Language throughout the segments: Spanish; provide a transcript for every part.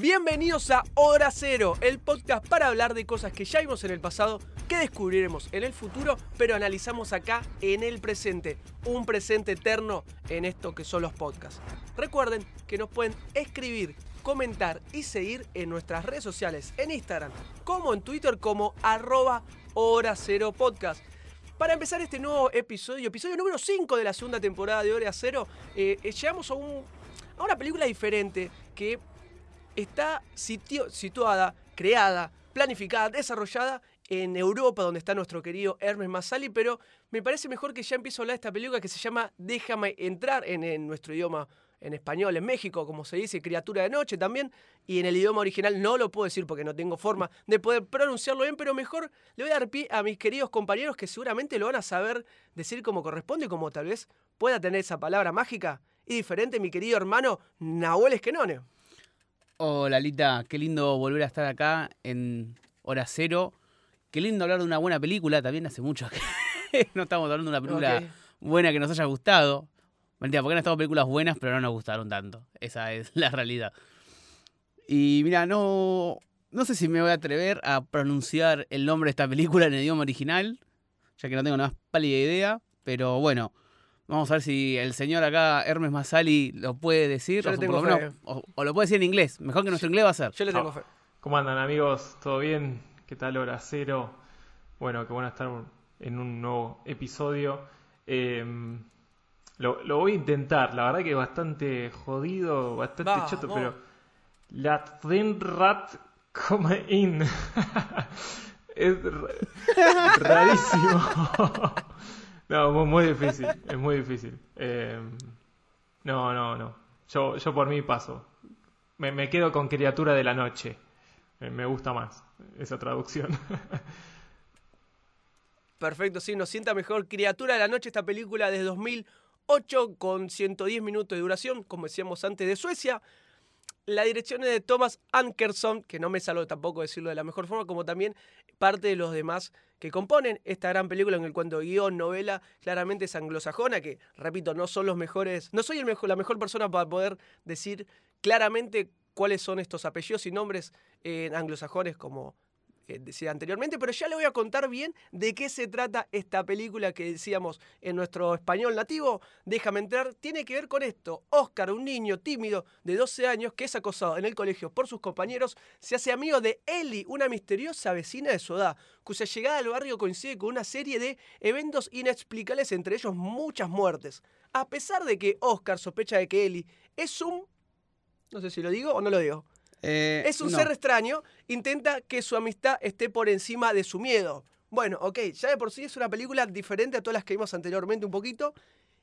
Bienvenidos a Hora Cero, el podcast para hablar de cosas que ya vimos en el pasado, que descubriremos en el futuro, pero analizamos acá en el presente. Un presente eterno en esto que son los podcasts. Recuerden que nos pueden escribir, comentar y seguir en nuestras redes sociales, en Instagram, como en Twitter, como arroba Hora Cero Podcast. Para empezar este nuevo episodio, episodio número 5 de la segunda temporada de Hora Cero, eh, eh, llegamos a, un, a una película diferente que está situada, creada, planificada, desarrollada en Europa, donde está nuestro querido Hermes Massali, pero me parece mejor que ya empiezo a hablar de esta película que se llama Déjame entrar en, nuestro idioma en español, en México, como se dice, criatura de noche también, y en el idioma original no lo puedo decir porque no tengo forma de poder pronunciarlo bien, pero mejor le voy a dar pie a mis queridos compañeros que seguramente lo van a saber decir como corresponde, como tal vez pueda tener esa palabra mágica y diferente, mi querido hermano Nahuel Esquenone. Hola Lita, qué lindo volver a estar acá en Hora Cero. Qué lindo hablar de una buena película, también hace mucho que no estamos hablando de una película buena que nos haya gustado. Mentira, porque han estado películas buenas, pero no nos gustaron tanto. Esa es la realidad. Y mira, no, no sé si me voy a atrever a pronunciar el nombre de esta película en el idioma original, ya que no tengo la más pálida idea, pero bueno. Vamos a ver si el señor acá, Hermes Masali, lo puede decir. Yo le o, tengo por lo fe. menos- o- o lo puede decir en inglés. Mejor que nuestro inglés va a ser. Yo le tengo fe. ¿Cómo andan amigos? ¿Todo bien? ¿Qué tal hora cero? Bueno, qué bueno estar en un nuevo episodio. Eh, lo, lo voy a intentar, la verdad que es bastante jodido, bastante Vamos. choto, pero... La Rat come in. es ra- rarísimo. no, muy, difícil, es muy difícil. Eh, no, no, no. Yo, yo por mí paso. Me, me quedo con criatura de la noche. Me gusta más esa traducción. Perfecto, sí, nos sienta mejor. Criatura de la Noche, esta película de 2008 con 110 minutos de duración, como decíamos antes, de Suecia. La dirección es de Thomas Ankerson, que no me salgo tampoco decirlo de la mejor forma, como también parte de los demás que componen esta gran película en el cuanto guion, novela, claramente es anglosajona, que repito, no son los mejores, no soy la mejor persona para poder decir claramente cuáles son estos apellidos y nombres eh, anglosajones como eh, decía anteriormente, pero ya le voy a contar bien de qué se trata esta película que decíamos en nuestro español nativo. Déjame entrar, tiene que ver con esto. Oscar, un niño tímido de 12 años que es acosado en el colegio por sus compañeros, se hace amigo de Ellie, una misteriosa vecina de su edad, cuya llegada al barrio coincide con una serie de eventos inexplicables, entre ellos muchas muertes. A pesar de que Oscar sospecha de que Ellie es un... No sé si lo digo o no lo digo. Eh, Es un no. ser extraño, intenta que su amistad esté por encima de su miedo. Bueno, ok, ya de por sí es una película diferente a todas las que vimos anteriormente un poquito.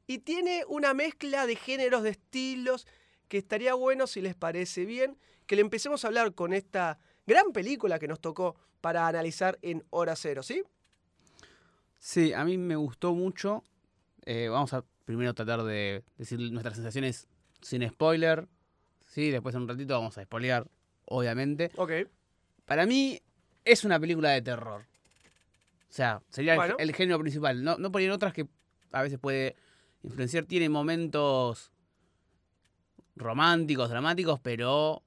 Y tiene una mezcla de géneros, de estilos, que estaría bueno si les parece bien, que le empecemos a hablar con esta gran película que nos tocó para analizar en Hora Cero, ¿sí? Sí, a mí me gustó mucho. Eh, vamos a primero tratar de decir nuestras sensaciones sin spoiler. Sí, después en un ratito vamos a spoilear, obviamente. Ok. Para mí es una película de terror. O sea, sería el- Bueno. el, género principal. No, no en otras que a veces puede influenciar. Tiene momentos románticos, dramáticos, pero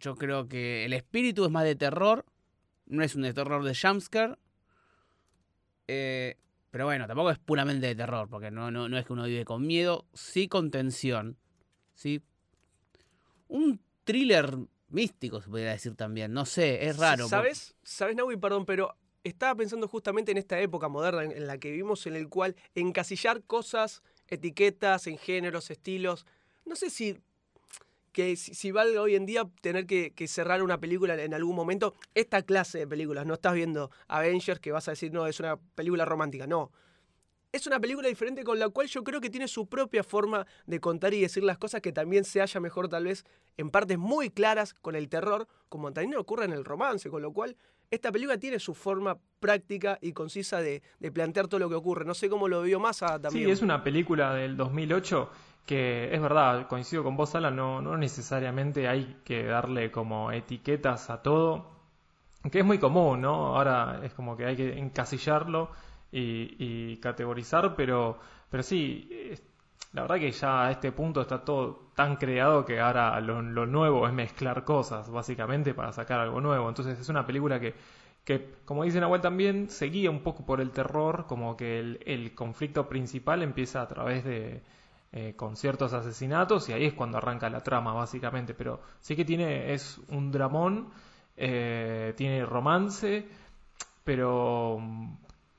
yo creo que el espíritu es más de terror. No es un de terror de jumpscare. Eh, pero bueno, tampoco es puramente de terror, porque no, no, no es que uno vive con miedo, sí con tensión. Sí. Un thriller místico, se podría decir también. No sé, es raro. porque- ¿Sabes? ¿Sabes, Naui? Perdón, pero estaba pensando justamente en esta época moderna en, en la que vivimos, en el cual encasillar cosas, etiquetas, en géneros, estilos. No sé si que si, si valga hoy en día tener que, que cerrar una película en algún momento, esta clase de películas, no estás viendo Avengers que vas a decir, no, es una película romántica, no. Es una película diferente con la cual yo creo que tiene su propia forma de contar y decir las cosas que también se halla mejor tal vez en partes muy claras con el terror, como también ocurre en el romance, con lo cual esta película tiene su forma práctica y concisa de, plantear todo lo que ocurre. No sé cómo lo vio Massa también. Sí, es una película del 2008 que es verdad, coincido con vos, Alan, no, no necesariamente hay que darle como etiquetas a todo, que es muy común, ¿no? Ahora es como que hay que encasillarlo y, categorizar, pero, pero sí, la verdad que ya a este punto está todo tan creado que ahora lo, nuevo es mezclar cosas, básicamente, para sacar algo nuevo. Entonces es una película que, que como dice Nahuel también, se guía un poco por el terror, como que el, el conflicto principal empieza a través de eh, con ciertos asesinatos y ahí es cuando arranca la trama, básicamente. Pero sí que tiene, es un dramón, eh, tiene romance, pero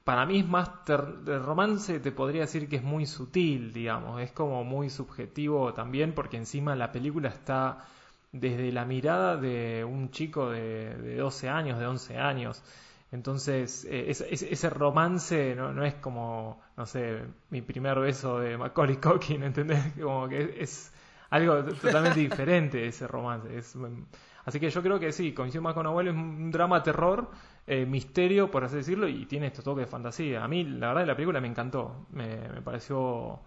para mí es más de romance, te podría decir que es muy sutil, digamos, es como muy subjetivo también, porque encima la película está desde la mirada de un chico de, de 12 años, de 11 años. Entonces, eh, ese romance no, no, es como, no sé, mi primer beso de Macaulay Culkin, ¿entendés? Como que es, algo totalmente diferente ese romance. Es, así que yo creo que sí, coincido más con Abuelo, es un drama terror, eh, misterio, por así decirlo, y tiene estos toques de fantasía. A mí, la verdad, la película me encantó. Me, pareció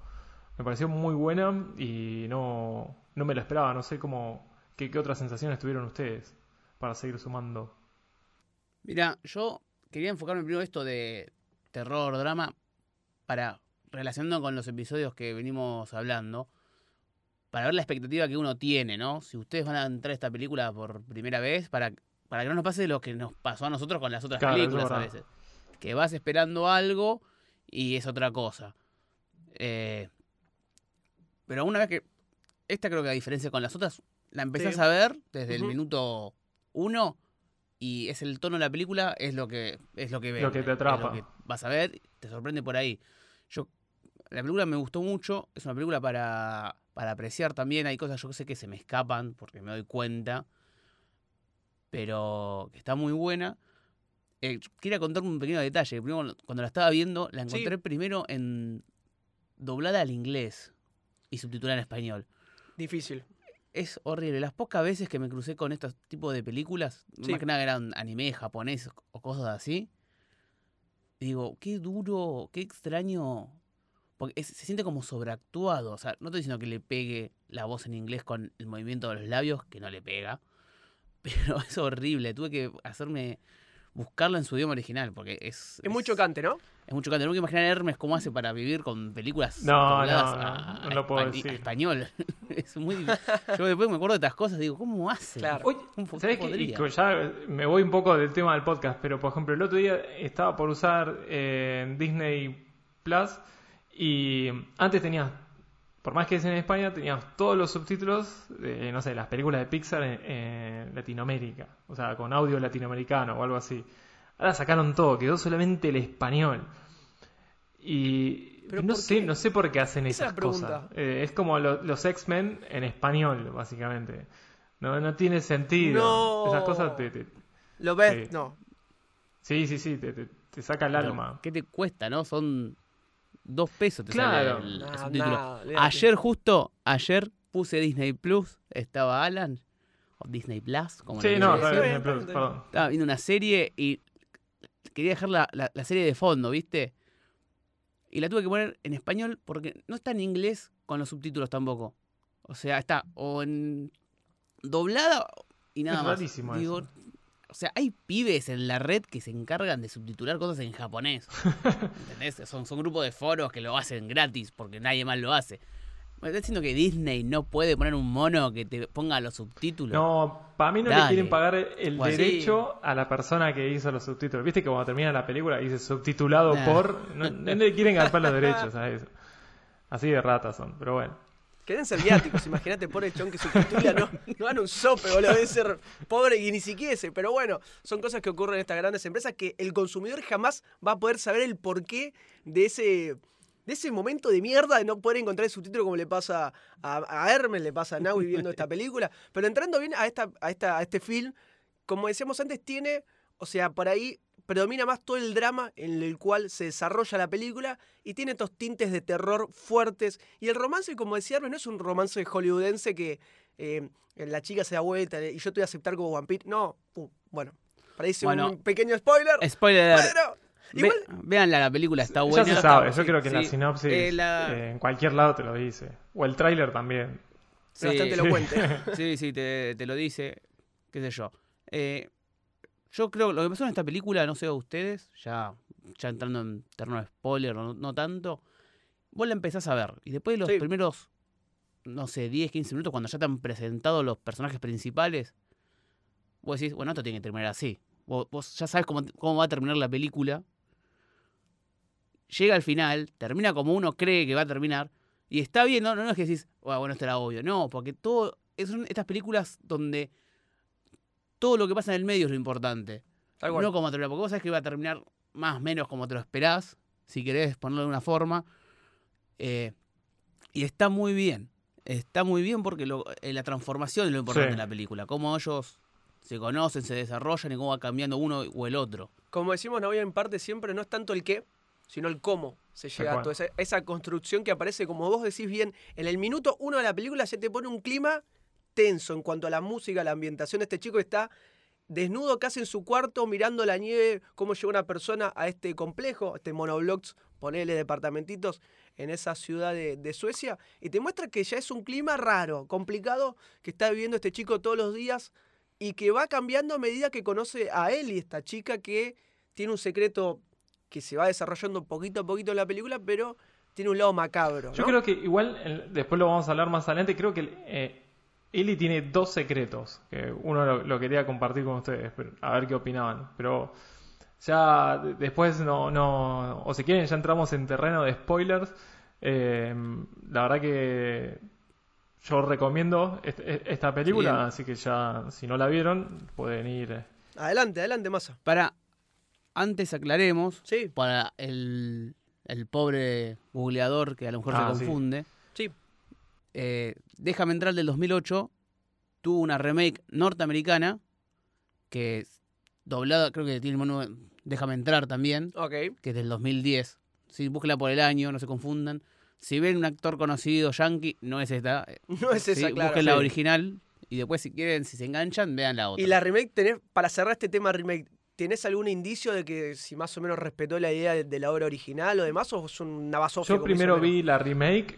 me pareció muy buena y no, no me lo esperaba. No sé cómo, qué, otras sensaciones tuvieron ustedes para seguir sumando. Mira, yo quería enfocarme primero esto de terror, drama, para relacionando con los episodios que venimos hablando, para ver la expectativa que uno tiene, ¿no? Si ustedes van a entrar a esta película por primera vez, para, para que no nos pase lo que nos pasó a nosotros con las otras Claro, películas a veces. Que vas esperando algo y es otra cosa. Eh, pero una vez que. Esta creo que a diferencia con las otras, la empezás Sí. a ver desde el minuto uno y es el tono de la película, es lo que es lo que ves. Lo que te atrapa. que vas a ver, te sorprende por ahí. Yo la película me gustó mucho, es una película para, para apreciar también, hay cosas yo sé que se me escapan porque me doy cuenta, pero que está muy buena. Eh, quería contar un pequeño detalle. Primero, cuando- la estaba viendo, la Sí. encontré primero en doblada al inglés y subtitulada en español Difícil. es horrible. Las pocas veces que me crucé con estos tipos de películas, Sí. más que nada eran anime, japonés o cosas así, digo, qué duro, qué extraño. Porque es- se siente como sobreactuado. O sea, no estoy diciendo que le pegue la voz en inglés con el movimiento de los labios, que no le pega. Pero es horrible. Tuve que hacerme. buscarla en su idioma original, porque es. Es muy chocante, ¿no? Es muy chocante. No que imaginar a Hermes cómo hace para vivir con películas No, no, no, a, no lo puedo a- a decir. español. es muy difícil. Yo después me acuerdo de estas cosas, digo, ¿cómo hace? Claro. Oye, ¿Cómo po- ¿sabes que ya me voy un poco del tema del podcast, pero por ejemplo, el otro día estaba por usar eh, Disney Plus y antes tenías, por más que es en España, tenías todos los subtítulos de, no sé, las películas de Pixar en, en Latinoamérica, o sea, con audio latinoamericano o algo así. Ahora sacaron todo, quedó solamente el español. Y ¿Pero no sé, qué? no sé por qué hacen esas cosas. Eh, es como lo- los X-Men en español, básicamente. No, no tiene sentido. No. Esas cosas te, te- ¿Lo ves? No. sí, sí, sí, te, te- te saca el Pero, alma. ¿Qué te cuesta, no? Son dos pesos te Claro. sale el, Nah, subtítulo. ayer justo, ayer puse Disney Plus, estaba Alan, o Disney Plus, como Sí, no, bien, está bien. perdón. estaba viendo una serie y quería dejar la, la- la serie de fondo, ¿viste? Y la tuve que poner en español porque no está en inglés con los subtítulos tampoco. O sea, está o en doblada y nada Es más. rarísimo Digo, eso. O sea, hay pibes en la red que se encargan de subtitular cosas en japonés. ¿Entendés? Son, son grupos de foros que lo hacen gratis porque nadie más lo hace. ¿Me estás diciendo que Disney no puede poner un mono que te ponga los subtítulos? No, para mí no le quieren pagar el Bueno, derecho a la persona que hizo los subtítulos. Viste que cuando termina la película dice subtitulado Nah. por. No, no le quieren garpar los derechos a eso. Así de ratas son, pero bueno. Queden ser viáticos, imagínate, pobre chon que subtitula, no, no dan un sope, boludo, debe ser pobre y ni siquiera ese. Pero bueno, son cosas que ocurren en estas grandes empresas que el consumidor jamás va a poder saber el porqué de ese, de ese momento de mierda de no poder encontrar el subtítulo como le pasa a, a Hermes, le pasa a Naui viendo esta película. Pero entrando bien a, esta, a, esta, a este film, como decíamos antes, tiene, o sea, por ahí predomina más todo el drama en el cual se desarrolla la película y tiene estos tintes de terror fuertes. Y el romance, como decía Hermes, no es un romance hollywoodense que eh, la chica se da vuelta y yo te voy a aceptar como vampiro. No, uh, bueno, parece Bueno, un pequeño spoiler. Spoiler. pero Ve- igual, véanla, la película está buena. ya se sabe, yo sí, creo que en la sí. sinopsis Eh, la- eh, en cualquier lado te lo dice. O el tráiler también. es bastante Sí. elocuente. Sí, sí, te, te lo dice, qué sé yo. Eh, yo creo que lo que pasó en esta película, no sé a ustedes, ya, ya entrando en terreno de spoiler, no, no tanto. vos la empezás a ver. Y después de los Sí. primeros, no sé, 10, 15 minutos, cuando ya te han presentado los personajes principales, vos decís, bueno, esto tiene que terminar así. Vos, vos ya sabes cómo, cómo va a terminar la película. Llega al final, termina como uno cree que va a terminar. Y está bien, no, no, no es que decís, "Ah, bueno, esto era obvio. No, porque todo. Son estas películas donde todo lo que pasa en el medio es lo importante. Tal cual. No como termina, porque vos sabés que va a terminar más o menos como te lo esperás, si querés ponerlo de una forma. Eh, y está muy bien. Está muy bien porque lo- eh, la transformación es lo importante Sí. en la película. Cómo ellos se conocen, se desarrollan y cómo va cambiando uno o el otro. Como decimos, Navidad en parte siempre no es tanto el qué, sino el cómo se llega a toda esa, esa construcción que aparece, como vos decís bien, en el minuto uno de la película ya te pone un clima en cuanto a la música, la ambientación. Este chico está desnudo casi en su cuarto, mirando la nieve, cómo llega una persona a este complejo, este monoblocks, ponele departamentitos en esa ciudad de, de Suecia, y te muestra que ya es un clima raro, complicado, que está viviendo este chico todos los días y que va cambiando a medida que conoce a él y esta chica que tiene un secreto que se va desarrollando poquito a poquito en la película, pero tiene un lado macabro. Yo creo que igual, después lo vamos a hablar más adelante, creo que eh, Ellie tiene dos secretos, que uno lo, lo quería compartir con ustedes, pero, a ver qué opinaban. Pero ya de- después no, no, o si quieren ya entramos en terreno de spoilers. Eh, la verdad que yo recomiendo est- est- esta película, Bien. así que ya si no la vieron pueden ir. eh. Adelante, adelante, Massa. Para, antes aclaremos, Sí, para el, el pobre googleador que a lo mejor Ah, se sí. confunde, sí. Eh, Déjame entrar del 2008 tuvo una remake norteamericana que es doblada, creo que tiene el mono Déjame entrar también, Ok. que es del 2010. Sí, búsquela por el año, no se confundan. Si ven un actor conocido yankee, no es esta. eh, No es esa, sí, claro. busquen la original y después si quieren, si se enganchan, vean la otra. Y la remake, tenés, para cerrar este tema remake, ¿tenés algún indicio de que si más o menos respetó la idea de, de la obra original o demás? ¿O es una basofia? Yo primero vi la remake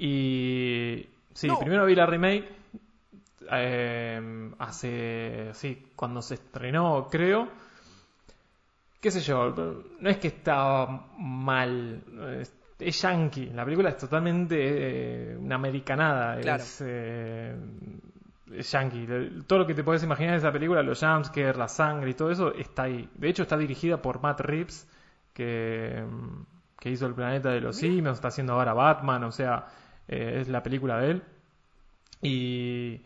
y... Sí, No. primero vi la remake eh, hace... Sí, cuando se estrenó, creo. Qué sé yo, no es que estaba mal. Es, es yankee. La película es totalmente eh, una americanada. Claro. Es, eh, es yankee. Todo lo que te puedes imaginar de esa película, los jumpscares, la sangre y todo eso, está ahí. De hecho, está dirigida por Matt Reeves, que, que hizo El planeta de los simios, está haciendo ahora Batman, o sea, eh, es la película de él. Y...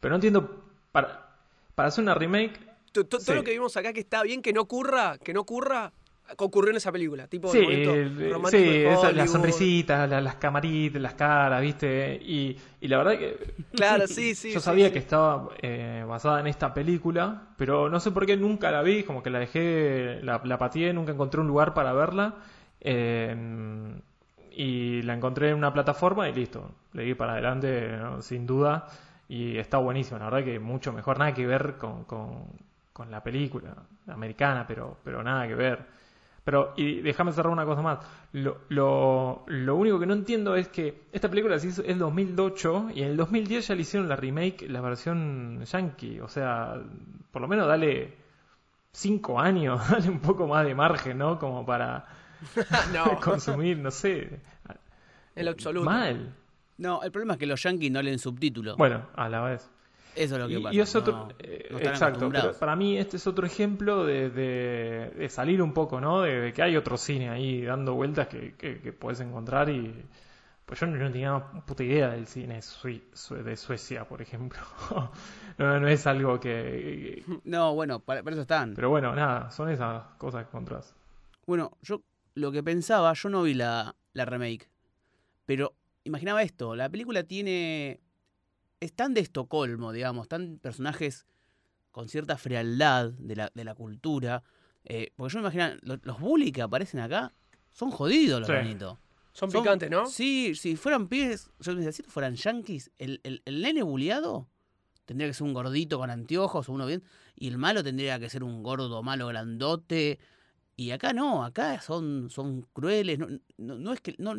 Pero no entiendo, para, para hacer una remake, To- to- Todo Sí. lo que vimos acá que está bien que no ocurra, que no ocurra, ocurrió en esa película. Tipo Sí, el romántico sí, esa- las sonrisitas, la- las camaritas, las caras, ¿viste? Y, y la verdad que Claro, sí, sí. yo sí, sabía sí. que estaba eh, basada en esta película, pero no sé por qué nunca la vi, como que la dejé, la, la pateé, nunca encontré un lugar para verla. eh, y la encontré en una plataforma y listo, le di para adelante, ¿no? sin duda. Y está buenísimo, la verdad que mucho mejor, nada que ver con, con, con la película americana, pero, pero nada que ver. Pero, y déjame cerrar una cosa más. Lo, lo, lo único que no entiendo es que esta película se hizo en 2008 y en el 2010 ya le hicieron la remake, la versión yankee. O sea, por lo menos dale cinco años, dale un poco más de margen, ¿no? Como para no, consumir, no sé. en lo absoluto. Mal. No, el problema es que los yankees no leen subtítulos. Bueno, a la vez. Eso es lo que Y, pasa. y es otro, no- eh, no exacto, pero para mí este es otro ejemplo de, de- de salir un poco, ¿no? De, de que hay otro cine ahí dando vueltas que, que, que puedes encontrar y pues yo no, no tenía puta idea del cine de Suecia, por ejemplo. no, no es algo que... No, bueno, para, para eso están. Pero bueno, nada, son esas cosas que encontrás. Bueno, yo lo que pensaba, yo no vi la, la remake, pero imaginaba esto, la película tiene... Es tan de Estocolmo, digamos, tan personajes con cierta frialdad de la, de la cultura. eh, porque yo me imagino, lo- los bullies que aparecen acá son jodidos los Sí. bonitos. Son picantes, ¿no? Sí, si fueran pibes, yo decía, si fueran yankees, el, el, el nene bulliado tendría que ser un gordito con anteojos o uno bien, y el malo tendría que ser un gordo malo grandote. Y acá no, acá son, son crueles. No, no, no es que. No,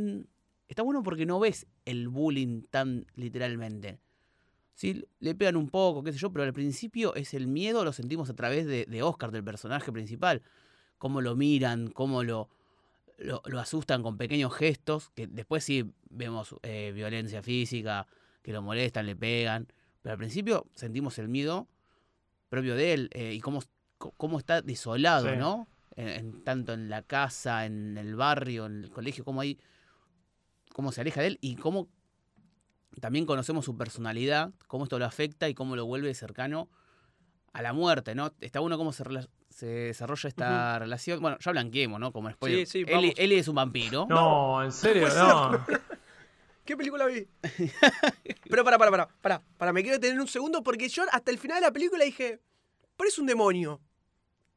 está bueno porque no ves el bullying tan literalmente. Sí, le pegan un poco, qué sé yo, pero al principio es el miedo, lo sentimos a través de, de Oscar, del personaje principal. Cómo lo miran, cómo lo. lo, lo asustan con pequeños gestos, que después sí vemos eh, violencia física, que lo molestan, le pegan, pero al principio sentimos el miedo propio de él eh, y cómo, cómo está desolado, Sí. ¿no? En- en- tanto en la casa, en el barrio, en el colegio, cómo ahí, cómo se aleja de él y cómo también conocemos su personalidad, cómo esto lo afecta y cómo lo vuelve cercano a la muerte, ¿no? Está bueno cómo se, rela- se desarrolla esta relación. Bueno, ya blanqueemos, ¿no? Como spoiler. Sí, sí, vamos. Ellie es un vampiro. No, en serio, no. ¿Qué película vi? Pero para, para, para, para, para, me quiero tener un segundo porque yo hasta el final de la película dije, pero es un demonio.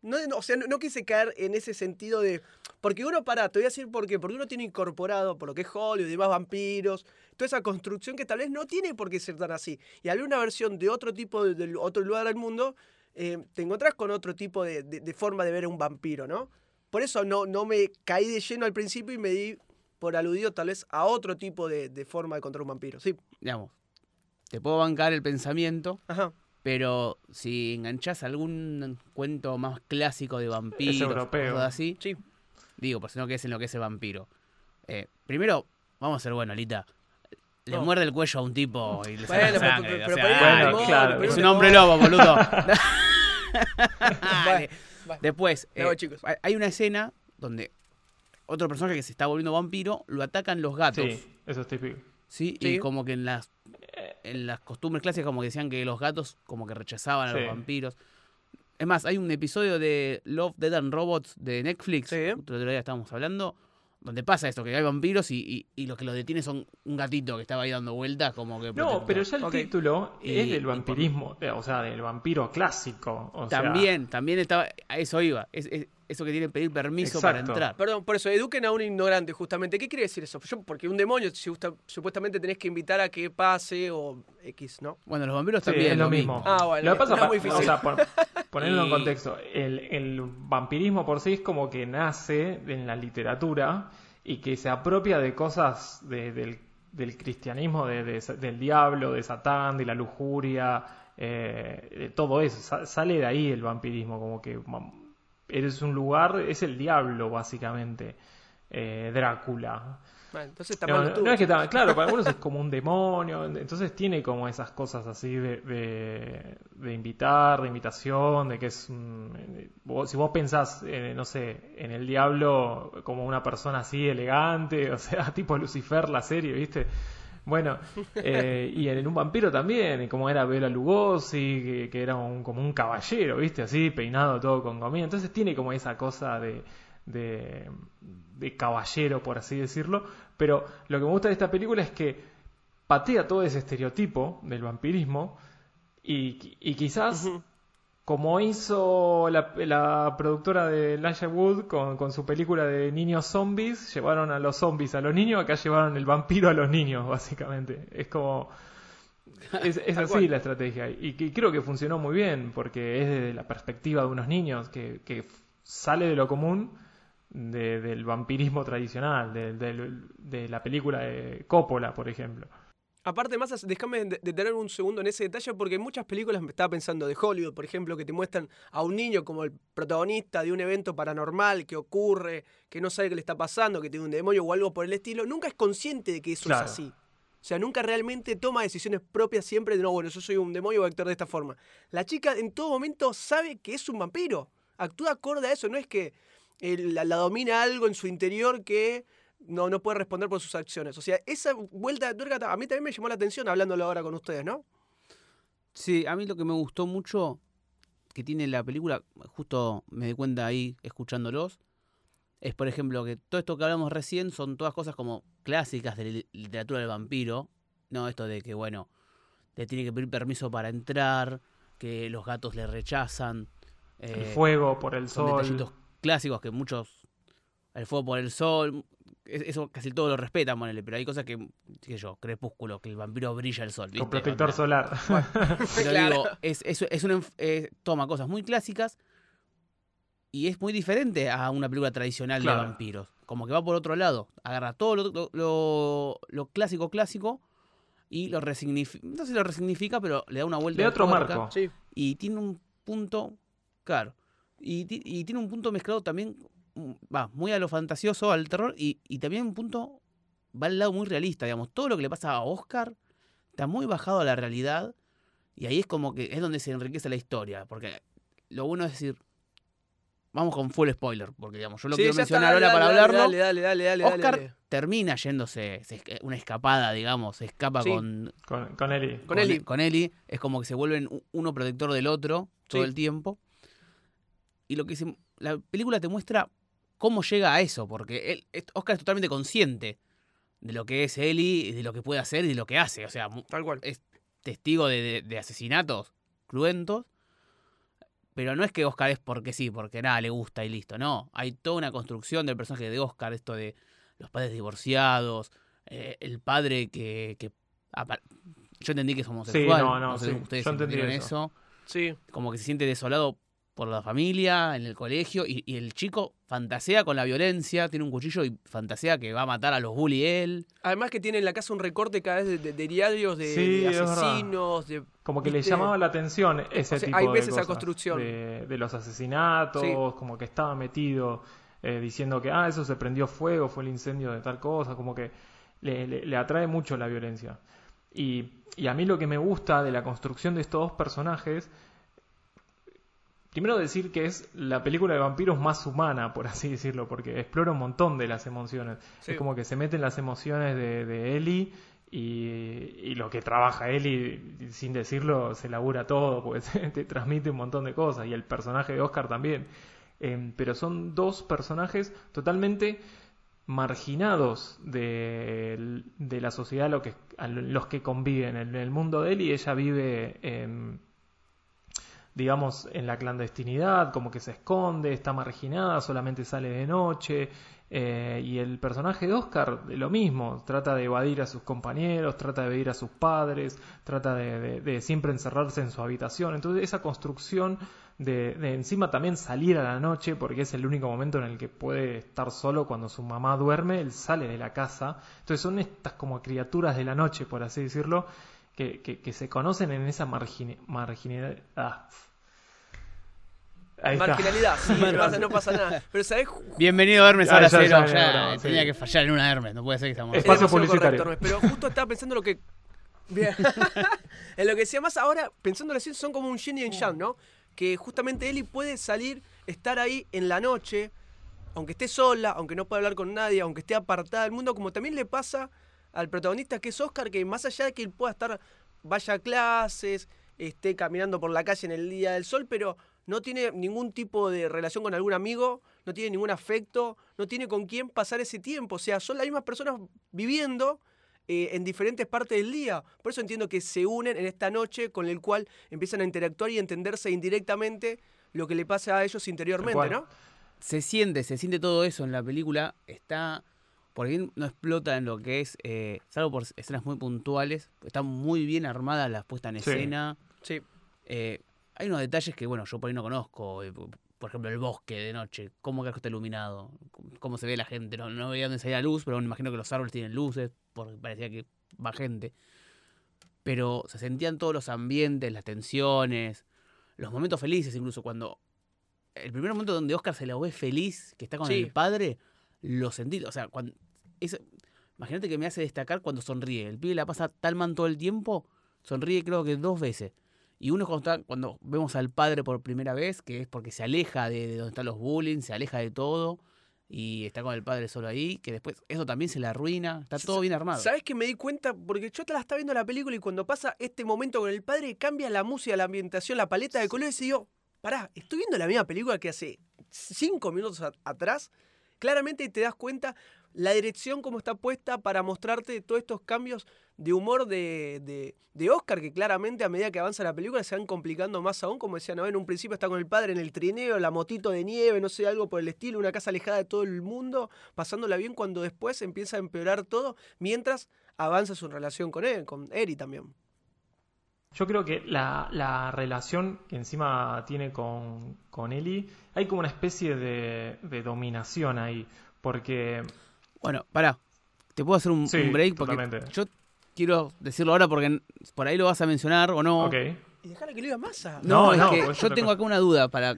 No, no, o sea, no, no quise caer en ese sentido de... Porque uno, para, te voy a decir por qué. Porque uno tiene incorporado, por lo que es Hollywood y demás vampiros, toda esa construcción que tal vez no tiene por qué ser tan así. Y al ver una versión de otro tipo, de, de otro lugar del mundo, eh, te encontrás con otro tipo de, de- de forma de ver a un vampiro, ¿no? Por eso no, no me caí de lleno al principio y me di por aludido tal vez a otro tipo de, de forma de contra un vampiro. Sí. Digamos, te puedo bancar el pensamiento, Ajá. Pero si enganchás algún cuento más clásico de vampiros, cosas así, Sí. digo, por si no que es en lo que es el vampiro. Eh, primero, vamos a ser bueno, Lita. Le No. muerde el cuello a un tipo y le saca Bueno, pero, sangre. pero, o sea, Bueno, claro, es un hombre lobo, boludo. Después, eh, chicos. hay- hay una escena donde otro personaje que se está volviendo vampiro lo atacan los gatos. Sí, eso es típico. ¿sí? Sí. Y como que en las en las costumbres clásicas como que decían que los gatos como que rechazaban a Sí. los vampiros. Es más, hay un episodio de Love, Dead and Robots de Netflix, Sí. el otro día estábamos hablando, donde pasa esto, que hay vampiros y, y, y lo que los detiene son un gatito que estaba ahí dando vueltas como que... No, protector. pero ya el título Y- es y del vampirismo, eh, o sea, del vampiro clásico. O sea, También, también estaba... A eso iba. Es, es- eso que tiene que pedir permiso para entrar. Perdón, por eso, eduquen a un ignorante, justamente. ¿Qué quiere decir eso? Yo, porque un demonio, si gusta- supuestamente tenés que invitar a que pase o X, ¿no? Bueno, los vampiros Sí, también. es lo mismo. Ah, bueno, Lo que pasa, no es muy o difícil. sea, por- ponerlo en contexto, el, el vampirismo por sí es como que nace en la literatura y que se apropia de cosas de- del, del cristianismo, de- de- del diablo, de Satán, de la lujuria, eh, de todo eso. Sa- sale de ahí el vampirismo, como que eres un lugar, es el diablo básicamente, eh, Drácula. Bueno, entonces está No, no, es que está- claro, para algunos es como un demonio, entonces tiene como esas cosas así de, de, de invitar, de invitación, de que es un- vos- si vos pensás, eh, no sé, en el diablo como una persona así elegante, o sea, tipo Lucifer la serie, ¿viste? Bueno, eh, y en un vampiro también, como era Bela Lugosi, que, que era un- como un caballero, ¿viste? Así, peinado todo con gomina. Entonces tiene como esa cosa de, de, de caballero, por así decirlo. Pero lo que me gusta de esta película es que patea todo ese estereotipo del vampirismo y, y quizás. Como hizo la, la productora de Elijah Wood con, con su película de niños zombies, llevaron a los zombies a los niños, acá llevaron el vampiro a los niños, básicamente. Es como... Es, así la estrategia y, creo que funcionó muy bien porque es desde la perspectiva de unos niños que, que sale de lo común de- del vampirismo tradicional, de, de la película de Coppola, por ejemplo. Aparte, más, déjame de- detener un segundo en ese detalle, porque en muchas películas me estaba pensando de Hollywood, por ejemplo, que te muestran a un niño como el protagonista de un evento paranormal que ocurre, que no sabe qué le está pasando, que tiene un demonio o algo por el estilo, nunca es consciente de que eso Claro. es así. O sea, nunca realmente toma decisiones propias siempre de, no, bueno, yo soy un demonio, voy a actuar de esta forma. La chica en todo momento sabe que es un vampiro. Actúa acorde a eso, no es que eh, la, la domina algo en su interior que no, no puede responder por sus acciones. O sea, esa vuelta de tuerca a mí también me llamó la atención hablándolo ahora con ustedes, ¿no? Sí, a mí lo que me gustó mucho que tiene la película, justo me di cuenta ahí escuchándolos, es por ejemplo que todo esto que hablamos recién son todas cosas como clásicas de li- literatura del vampiro, no esto de que bueno, le tiene que pedir permiso para entrar, que los gatos le rechazan, el eh, fuego por el son sol. detallitos clásicos que muchos, el fuego por el sol, eso casi todo lo respetan, ponele, pero hay cosas que, qué sé yo, crepúsculo, que el vampiro brilla el sol. Con protector solar. Pero Claro. digo, es, es, es una enf- eh, toma cosas muy clásicas y es muy diferente a una película tradicional Claro. de vampiros. Como que va por otro lado. Agarra todo lo, lo- lo- lo clásico clásico y lo resignifica. No sé si lo resignifica, pero le da una vuelta De de otro Sí. Y tiene un punto, claro. Y, ti- y tiene un punto mezclado también va muy a lo fantasioso, al terror, y, y también un punto va al lado muy realista, digamos. Todo lo que le pasa a Oscar está muy bajado a la realidad, y ahí es como que es donde se enriquece la historia, porque lo bueno es decir, vamos con full spoiler, porque digamos, yo lo Sí, quiero mencionar dale, ahora para dale, hablarlo. Dale, dale, dale, dale, dale, Oscar dale. termina yéndose, se una escapada, digamos, se escapa Sí. con, Con, con Eli. Con Ellie, es como que se vuelven uno protector del otro todo Sí. el tiempo. Y lo que se- la película te muestra cómo llega a eso, porque él, Oscar es totalmente consciente de lo que es Ellie, y de lo que puede hacer y de lo que hace. O sea, Tal cual. es testigo de, de- de asesinatos cruentos. Pero no es que Oscar es porque sí, porque nada, le gusta y listo. No, hay toda una construcción del personaje de Oscar, esto de los padres divorciados, eh, el padre que... yo entendí que es homosexual. no, no, sé sí, si ustedes yo entendí entendieron eso. eso. Sí. Como que se siente desolado por la familia, en el colegio, y, y el chico fantasea con la violencia, tiene un cuchillo y fantasea que va a matar a los bully él. Además que tiene en la casa un recorte cada vez de, de- de diarios de, Sí, de asesinos, de Como que le llamaba la atención ese O sea, tipo de esa construcción. De, de los asesinatos, Sí. como que estaba metido eh, diciendo que, ah, eso se prendió fuego, fue el incendio de tal cosa, como que le, le- le atrae mucho la violencia. Y, y a mí lo que me gusta de la construcción de estos dos personajes, primero decir que es la película de vampiros más humana, por así decirlo, porque explora un montón de las emociones. Sí. Es como que se meten las emociones de, de Ellie y, y lo que trabaja Ellie, sin decirlo, se labura todo, porque te, te transmite un montón de cosas. Y el personaje de Oscar también. Eh, pero son dos personajes totalmente marginados de, de la sociedad a, lo que, a los que conviven. En el mundo de Ellie ella vive... en digamos, en la clandestinidad, como que se esconde, está marginada, solamente sale de noche. eh, y el personaje de Oscar, lo mismo, trata de evadir a sus compañeros, trata de evadir a sus padres, trata de, siempre encerrarse en su habitación. Entonces, esa construcción de, encima también salir a la noche, porque es el único momento en el que puede estar solo cuando su mamá duerme, él sale de la casa. Entonces, son estas como criaturas de la noche, por así decirlo, que, se conocen en esa margine-. Ahí marginalidad. Sí, no pasa, no pasa nada. Pero ¿sabés? Bienvenido Hermes, Ah, ahora ya, cero. ya, Ya, ya, no, sí. tenía que fallar en una Hermes, no puede ser que estamos... Es- Es Espacio publicitario. correcto, Hermes, Pero justo estaba pensando lo que. Bien. en lo que decía más ahora, pensándolo así, son como un yin y un yang, ¿no? Que justamente Ellie puede salir, estar ahí en la noche, aunque esté sola, aunque no pueda hablar con nadie, aunque esté apartada del mundo, como también le pasa al protagonista que es Oscar, que más allá de que él pueda estar, vaya a clases, esté caminando por la calle en el día del sol, pero no tiene ningún tipo de relación con algún amigo, no tiene ningún afecto, no tiene con quién pasar ese tiempo. O sea, son las mismas personas viviendo eh, en diferentes partes del día. Por eso entiendo que se unen en esta noche con el cual empiezan a interactuar y entenderse indirectamente lo que le pasa a ellos interiormente. ¿no? se siente, se siente todo eso en la película. Está, por bien no explota en lo que es, eh, salvo por escenas muy puntuales, está muy bien armada la puesta en Sí. escena. Sí. Eh, hay unos detalles que, bueno, yo por ahí no conozco. eh, por ejemplo, el bosque de noche, cómo carajo está iluminado, cómo se ve la gente. No, no veía dónde salía la luz, pero me imagino que los árboles tienen luces, porque parecía que va gente. Pero se sentían todos los ambientes, las tensiones, los momentos felices, incluso cuando. El primer momento donde Oscar se la ve feliz, que está con Sí. el padre, lo sentí. O sea, cuando. es- Imagínate que me hace destacar cuando sonríe. El pibe la pasa tal man todo el tiempo, sonríe creo que dos veces. Y uno es cuando, está- cuando vemos al padre por primera vez, que es porque se aleja de, de donde están los bullying, se aleja de todo, y está con el padre solo ahí, que después eso también se le arruina, está todo bien armado. ¿Sabes que me di cuenta? Porque yo te la estaba viendo la película y cuando pasa este momento con el padre, cambia la música, la ambientación, la paleta de colores y digo, pará, estoy viendo la misma película que hace cinco minutos a- atrás. Claramente te das cuenta la dirección como está puesta para mostrarte todos estos cambios de humor de, de, de Oscar, que claramente a medida que avanza la película se van complicando más aún, como decían, ¿no? en un principio está con el padre en el trineo, la motito de nieve, no sé, algo por el estilo, una casa alejada de todo el mundo, pasándola bien cuando después empieza a empeorar todo, mientras avanza su relación con él, con Eri también. Yo creo que la, la relación que encima tiene con, con Ellie, hay como una especie de, de dominación ahí, porque Bueno, pará, te puedo hacer un, Sí, un break porque totalmente. yo quiero decirlo ahora porque por ahí lo vas a mencionar o no. Ok. Y dejarle que lo diga masa. No, No, es no, que por eso yo te tengo acá una duda para,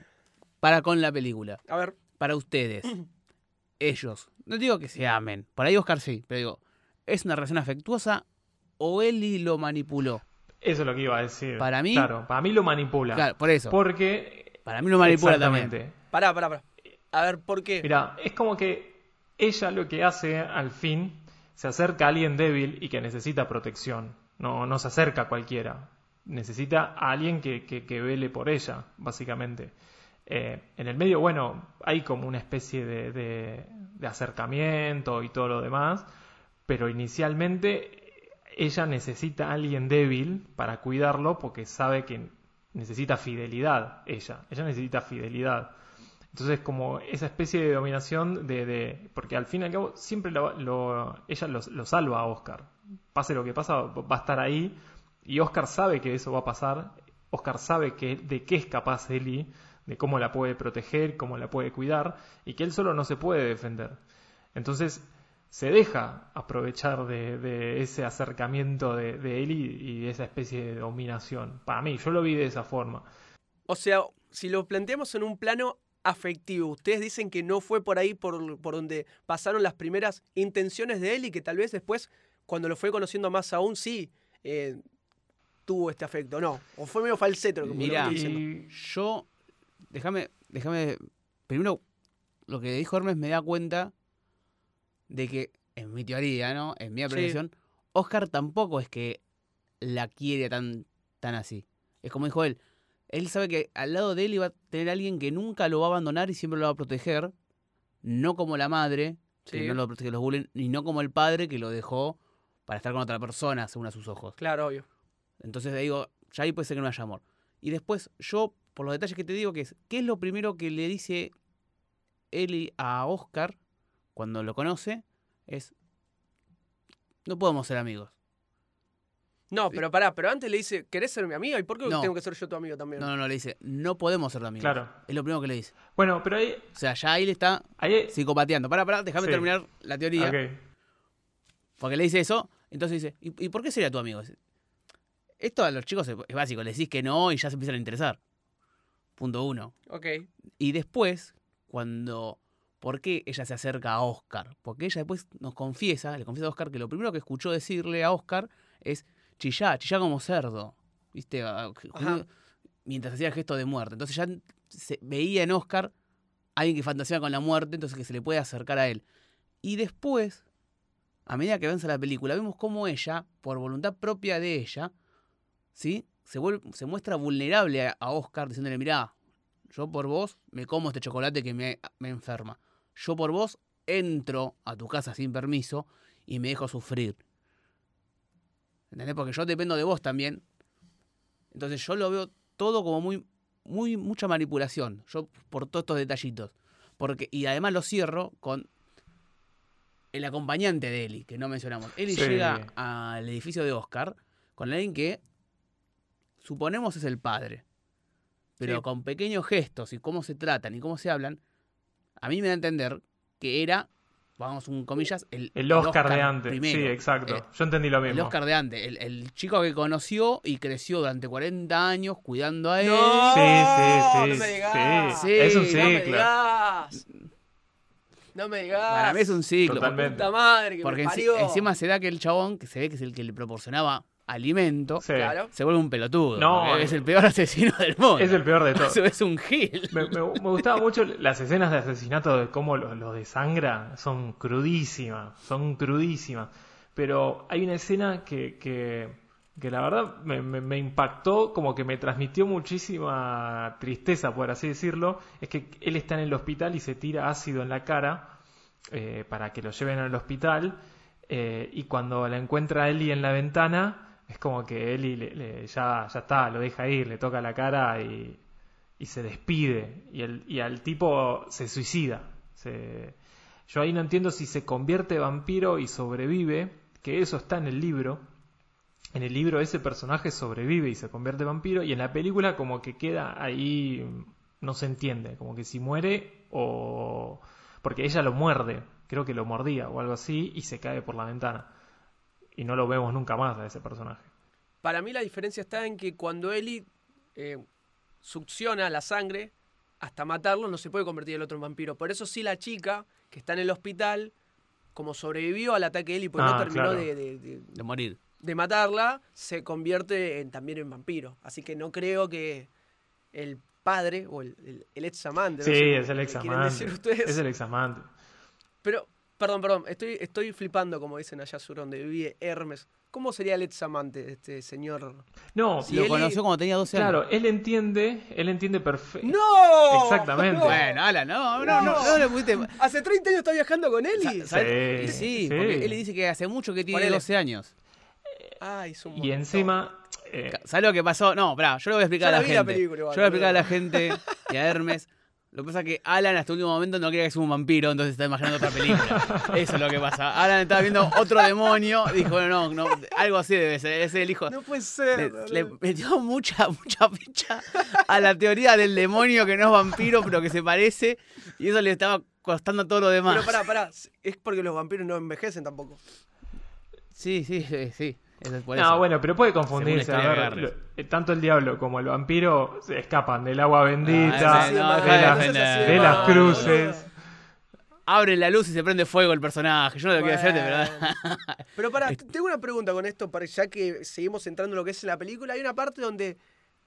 para con la película. A ver, para ustedes, ellos, no digo que se amen, por ahí Oscar sí, pero digo, ¿es una relación afectuosa o Eli lo manipuló? Eso es lo que iba a decir. Para mí- Claro, para mí lo manipula. Claro, por eso. Porque. Para mí lo manipula también. Exactamente. Pará, pará, pará. A ver, ¿por qué? Mira, es como que ella lo que hace al fin se acerca a alguien débil y que necesita protección. No, no se acerca a cualquiera. Necesita a alguien que, que, vele por ella, básicamente. Eh, en el medio, bueno, hay como una especie de, de- de acercamiento y todo lo demás, pero inicialmente ella necesita a alguien débil para cuidarlo porque sabe que necesita fidelidad, ella. Ella necesita fidelidad. Entonces, como esa especie de dominación de... de- porque al fin y al cabo, siempre lo- ella lo, lo salva a Oscar. Pase lo que pasa, va a estar ahí. Y Oscar sabe que eso va a pasar. Oscar sabe que, de qué es capaz Ellie, de cómo la puede proteger, cómo la puede cuidar, y que él solo no se puede defender. Entonces, se deja aprovechar de, de ese acercamiento de, de Ellie y de esa especie de dominación. Para mí, yo lo vi de esa forma. O sea, si lo planteamos en un plano afectivo, ustedes dicen que no fue por ahí por, por donde pasaron las primeras intenciones de él y que tal vez después, cuando lo fue conociendo más aún, sí eh, tuvo este afecto, ¿no? O fue medio falseto lo que Mirá, estoy diciendo. Y- Yo, déjame, déjame, primero, lo que dijo Hermes me da cuenta de que, en mi teoría, ¿no? En mi Sí. apreciación, Oscar tampoco es que la quiere tan, tan así. Es como dijo él, él sabe que al lado de él iba a tener alguien que nunca lo va a abandonar y siempre lo va a proteger, no como la madre, que no lo protege los bullying, y no como el padre que lo dejó para estar con otra persona, según a sus ojos. Claro, obvio. Entonces digo, ya ahí puede ser que no haya amor. Y después, yo, por los detalles que te digo, que es, ¿qué es lo primero que le dice Eli a Oscar cuando lo conoce? Es, no podemos ser amigos. No, pero pará, pero antes le dice, ¿querés ser mi amiga? ¿Y por qué No. tengo que ser yo tu amigo también? No, no, no, le dice, no podemos ser amigos. Claro. Es lo primero que le dice. Bueno, pero ahí... O sea, ya ahí le está ahí psicopateando. Pará, pará, déjame Sí. terminar la teoría. Ok. Porque le dice eso, entonces dice, ¿y, y por qué sería tu amigo? Esto a los chicos es, es básico, le decís que no y ya se empiezan a interesar. Punto uno. Ok. Y después, cuando. ¿Por qué ella se acerca a Oscar? Porque ella después nos confiesa, le confiesa a Oscar que lo primero que escuchó decirle a Oscar es chillá, chillá como cerdo. ¿Viste? A- Ajá. Mientras hacía el gesto de muerte. Entonces ya se veía en Oscar alguien que fantaseaba con la muerte, entonces que se le puede acercar a él. Y después, a medida que avanza la película, vemos cómo ella, por voluntad propia de ella, ¿sí? Se, vuelve, se muestra vulnerable a, a Oscar diciéndole, mirá, yo por vos me como este chocolate que me, me enferma. Yo por vos entro a tu casa sin permiso y me dejo sufrir. ¿Entendés? Porque yo dependo de vos también. Entonces yo lo veo todo como muy, muy, mucha manipulación. Yo por todos estos detallitos. Porque, y además lo cierro con el acompañante de Eli, que no mencionamos. Eli Sí. llega al edificio de Oscar con alguien que suponemos es el padre. Pero Sí. con pequeños gestos y cómo se tratan y cómo se hablan, a mí me da a entender que era, vamos, un comillas, el, El Oscar, de Oscar antes. primero. Sí, exacto. Eh, Yo entendí lo el mismo. Oscar de antes, el, el chico que conoció y creció durante 40 años cuidando a él. No, Sí, sí, sí, no me digas. sí. Es un Sí, No me ciclo. digas. No me digas. Para mí es un ciclo. Totalmente. Puta madre que Porque me parió. encima se da que el chabón, que se ve que es el que le proporcionaba alimento, Sí. Claro. se vuelve un pelotudo. No, porque eh. es el peor asesino del mundo. Es el peor de todos. Es un gil. Me, me- me gustaban mucho las escenas de asesinato de cómo lo, lo desangra. Son crudísimas. Son crudísimas. Pero hay una escena que, que, que la verdad me, me- me impactó, como que me transmitió muchísima tristeza, por así decirlo. Es que él está en el hospital y se tira ácido en la cara eh, para que lo lleven al hospital. eh, y cuando la encuentra Ellie en la ventana, es como que le- le- ya, ya está, lo deja ir, le toca la cara y, y se despide. Y, el, y al tipo se suicida. Se- Yo ahí no entiendo si se convierte vampiro y sobrevive, que eso está en el libro. En el libro ese personaje sobrevive y se convierte vampiro, y en la película como que queda ahí, no se entiende, como que si muere o... porque ella lo muerde, creo que lo mordía o algo así, y se cae por la ventana. Y no lo vemos nunca más a ese personaje. Para mí la diferencia está en que cuando Eli eh, succiona la sangre, hasta matarlo, no se puede convertir el otro en vampiro. Por eso sí la chica, que está en el hospital, como sobrevivió al ataque de y pues no Ah, terminó claro. de, de- de- De morir. de matarla, se convierte en, también en vampiro. Así que no creo que el padre o el, el, el ex amante, Sí, no sé es el ex quieren amante. decir ustedes. Es el ex amante. Pero, perdón, perdón, estoy, estoy flipando, como dicen allá sur donde vive Hermes. ¿Cómo sería el ex amante de este señor? No, Sí, Lo él- conoció cuando tenía 12 años. claro, él entiende, él entiende perfecto. ¡No! Exactamente. No. Bueno, Alan, no, no, no, no le pudiste. Hace 30 años está viajando con Eli. Sa- ¿sabes? Sí, Sí, sí. porque él le dice que hace mucho que tiene Ponele. 12 años. Ay, es un Y encima, eh, ¿Sabes lo que pasó? No, pará, yo le voy a explicar Ya a la la vi la gente. película igual, yo le voy a explicar a la gente y a Hermes. Lo que pasa es que Alan hasta el último momento no quería que sea un vampiro, entonces está imaginando otra película. Eso es lo que pasa. Alan estaba viendo otro demonio, dijo, bueno, no, no, algo así debe ser, es el hijo. No puede ser. Le, metió mucha, mucha ficha a la teoría del demonio que no es vampiro, pero que se parece, y eso le estaba costando todo lo demás. Pero pará, pará. Es porque los vampiros no envejecen tampoco. Sí, sí, sí, sí. Eso es por no, eso. bueno, pero puede confundirse. a ver, tanto el diablo como el vampiro se escapan del agua bendita, Ah, no, deja de las cruces. Abre la luz y se prende fuego el personaje. Yo no lo quiero hacerte, pero. Pero pará, t- tengo una pregunta con esto, para ya que seguimos entrando en lo que es la película. Hay una parte donde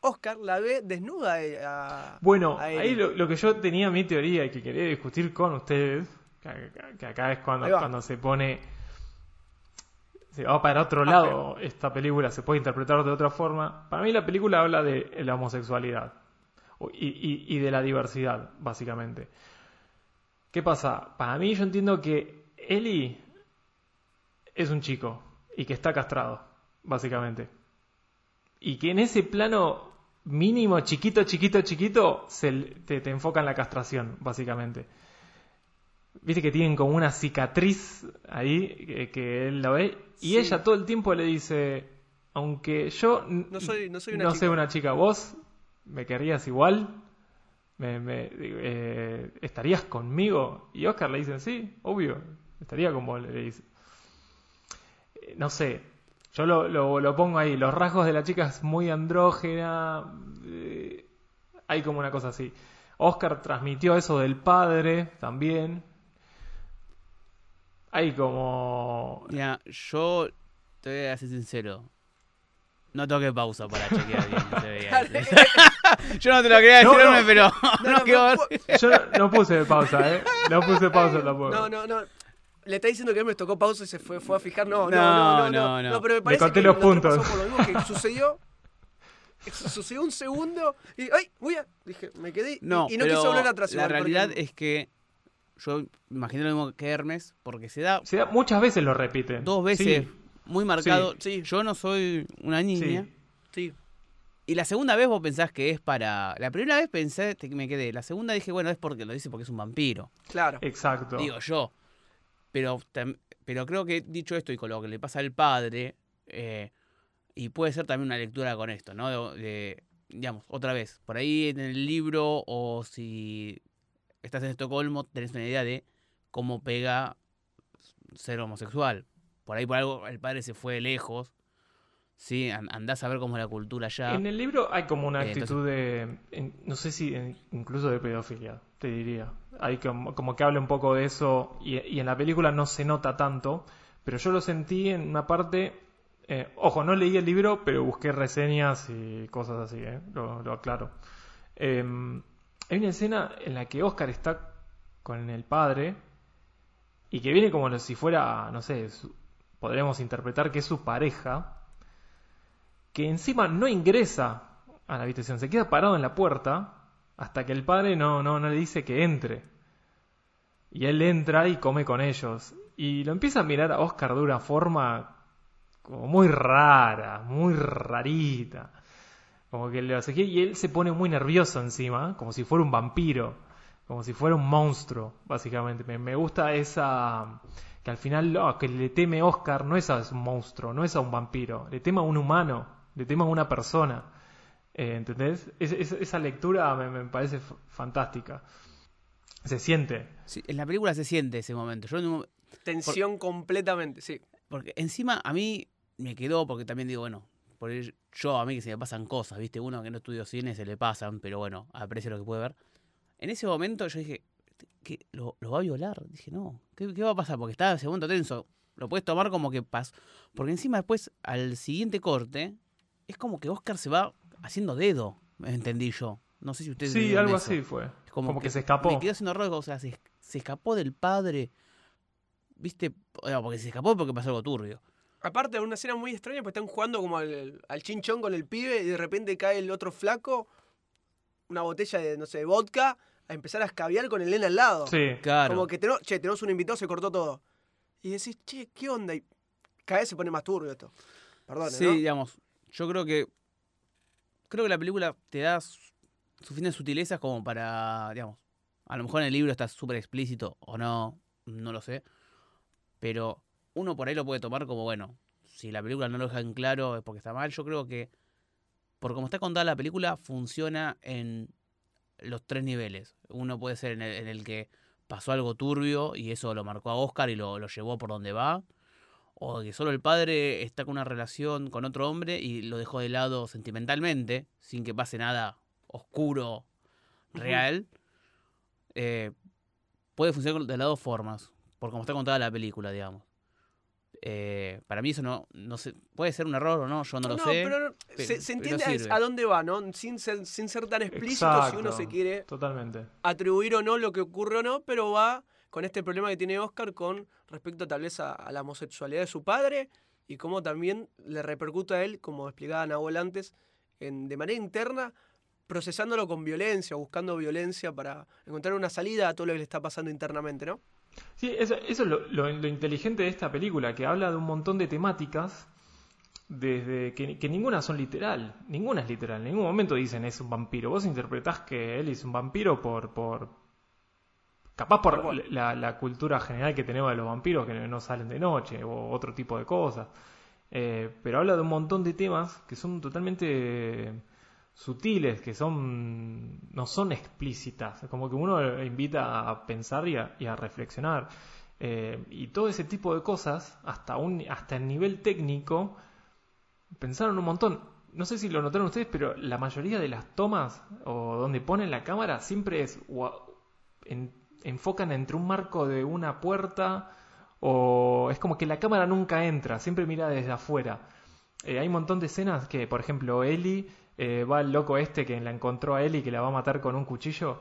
Oscar la ve desnuda eh, a. Bueno, a ahí lo, lo que yo tenía mi teoría y que quería discutir con ustedes, que, que acá es cuando, cuando se pone. Se va para otro Ah, lado, esta película se puede interpretar de otra forma. Para mí, la película habla de la homosexualidad y, y- y de la diversidad, básicamente. ¿Qué pasa? Para mí, yo entiendo que Ellie es un chico y que está castrado, básicamente. Y que en ese plano mínimo, chiquito, chiquito, chiquito, se, te enfoca en la castración, básicamente. Viste que tienen como una cicatriz ahí que, que él la ve. Y Sí. ella todo el tiempo le dice, aunque yo No soy- no soy una no chica". soy una chica, vos me querrías igual, me, me- eh, estarías conmigo. Y Oscar le dice, sí, obvio, estaría con vos, le dice. Eh, No sé, yo lo, lo- lo pongo ahí, los rasgos de la chica es muy andrógena, eh, hay como una cosa así. Oscar transmitió eso del padre también. Hay como... Mira, yo te voy a ser sincero. No toqué pausa para chequear bien que se veía. Yo no te lo quería decir, no. Pero No, no, Yo no, puse pausa, ¿eh? No puse pausa tampoco. no, no, no. Le está diciendo que él me tocó pausa y se fue, fue a fijar. No, no, No, no, no. no, No, no. pero me Le parece conté que los puntos. pasamos por lo mismo que sucedió. Sucedió un segundo y ¡ay! Voy a. Dije, me quedé y- No, y, no pero quise volver atrás. La realidad es que yo imagino lo mismo que Hermes, porque se da Se da- muchas veces lo repiten. dos veces Sí, muy marcado. Sí. Yo no soy una niña. sí. Sí. Y la segunda vez vos pensás que es para. La primera vez pensé que me quedé. La segunda dije, bueno, es porque lo dice porque es un vampiro. Claro. Exacto. Digo yo. Pero, pero creo que dicho esto y con lo que le pasa al padre, eh, y puede ser también una lectura con esto, ¿no? De, de, digamos, otra vez, por ahí en el libro o si estás en Estocolmo, tenés una idea de cómo pega ser homosexual. Por ahí por algo el padre se fue lejos. Sí, An- andás a ver cómo es la cultura allá. En el libro hay como una Eh, actitud de, en- no sé si en- incluso de pedofilia, te diría. Hay como, como que habla un poco de eso y, y en la película no se nota tanto, pero yo lo sentí en una parte, eh, ojo, no leí el libro, pero busqué reseñas y cosas así, eh, lo, lo aclaro. Hay una escena en la que Oscar está con el padre y que viene como si fuera, no sé, su- podríamos interpretar que es su pareja que encima no ingresa a la habitación, se queda parado en la puerta hasta que el padre no, no, no le dice que entre. Y él entra y come con ellos. Y lo empieza a mirar a Oscar de una forma como muy rara, muy rarita. Como que le hace y él se pone muy nervioso encima, como si fuera un vampiro, como si fuera un monstruo, básicamente. Me, me gusta esa que al final lo que le teme Oscar no es a un monstruo, no es a un vampiro, le teme a un humano, le teme a una persona. Eh, ¿Entendés? Es- es- esa lectura me, me parece fantástica. Se siente. Sí, en la película se siente ese momento. Yo en un- Tensión completamente, sí. Porque encima a mí me quedó, porque también digo, bueno, por el- yo a mí que se me pasan cosas, ¿viste? Uno que no estudió cine se le pasan, pero bueno, aprecio lo que puede ver. En ese momento yo dije, ¿qué, lo, lo va a violar? Dije, no, ¿qué, qué va a pasar? Porque estaba en segundo tenso. Lo puedes tomar como que pasó. Porque encima después, al siguiente corte, es como que Oscar se va haciendo dedo, entendí yo. No sé si ustedes Sí, algo eso. así fue. Como, Como que se escapó. Le quedó haciendo raro, o sea, se, se escapó del padre. ¿Viste? No, porque se escapó porque pasó algo turbio. Aparte, una escena muy extraña, pues están jugando como al, al chinchón con el pibe y de repente cae el otro flaco, una botella de, no sé, de vodka, a empezar a escabiar con el nene al lado. Sí. Claro. Como que tenemos, che, tenemos un invitado, se cortó todo. Y decís, che, ¿qué onda? Y cada vez se pone más turbio esto. Perdón, Sí, ¿no? digamos, yo creo que creo que la película te da su- suficientes sutilezas como para, digamos, a lo mejor en el libro está súper explícito o no, no lo sé, pero uno por ahí lo puede tomar como, bueno, si la película no lo deja en claro es porque está mal, yo creo que por como está contada la película funciona en los tres niveles. Uno puede ser en el, en el que pasó algo turbio y eso lo marcó a Oscar y lo, lo llevó por donde va. O que solo el padre está con una relación con otro hombre y lo dejó de lado sentimentalmente, sin que pase nada oscuro, real. Eh, puede funcionar de las dos formas, por como está contada la película, digamos. Eh, para mí eso no, no sé, puede ser un error o no, yo no, lo sé. pero no, pe- se, entiende a- dónde va, ¿no? Sin ser, sin ser tan explícito si uno se quiere Totalmente. atribuir o no lo que ocurre o no, pero va con este problema que tiene Oscar con respecto tal vez a, a la homosexualidad de su padre y cómo también le repercute a él, como explicaba Nahuel antes, en, de manera interna, procesándolo con violencia, buscando violencia para encontrar una salida a todo lo que le está pasando internamente, ¿no? Sí, eso, eso es lo, lo- lo inteligente de esta película, que habla de un montón de temáticas desde que, que ninguna son literal, ninguna es literal, en ningún momento dicen es un vampiro, vos interpretás que él es un vampiro por, por capaz por la, la cultura general que tenemos de los vampiros que no salen de noche o otro tipo de cosas, Eh, pero habla de un montón de temas que son totalmente sutiles, que son no son explícitas, como que uno invita a pensar y a, reflexionar. Eh, y todo ese tipo de cosas, hasta un hasta el nivel técnico, pensaron un montón. No sé si lo notaron ustedes, pero la mayoría de las tomas o donde ponen la cámara siempre es en- enfocan entre un marco de una puerta o es como que la cámara nunca entra, siempre mira desde afuera. Eh, hay un montón de escenas que, por ejemplo, Ellie eh, va el loco este que la encontró a Ellie que la va a matar con un cuchillo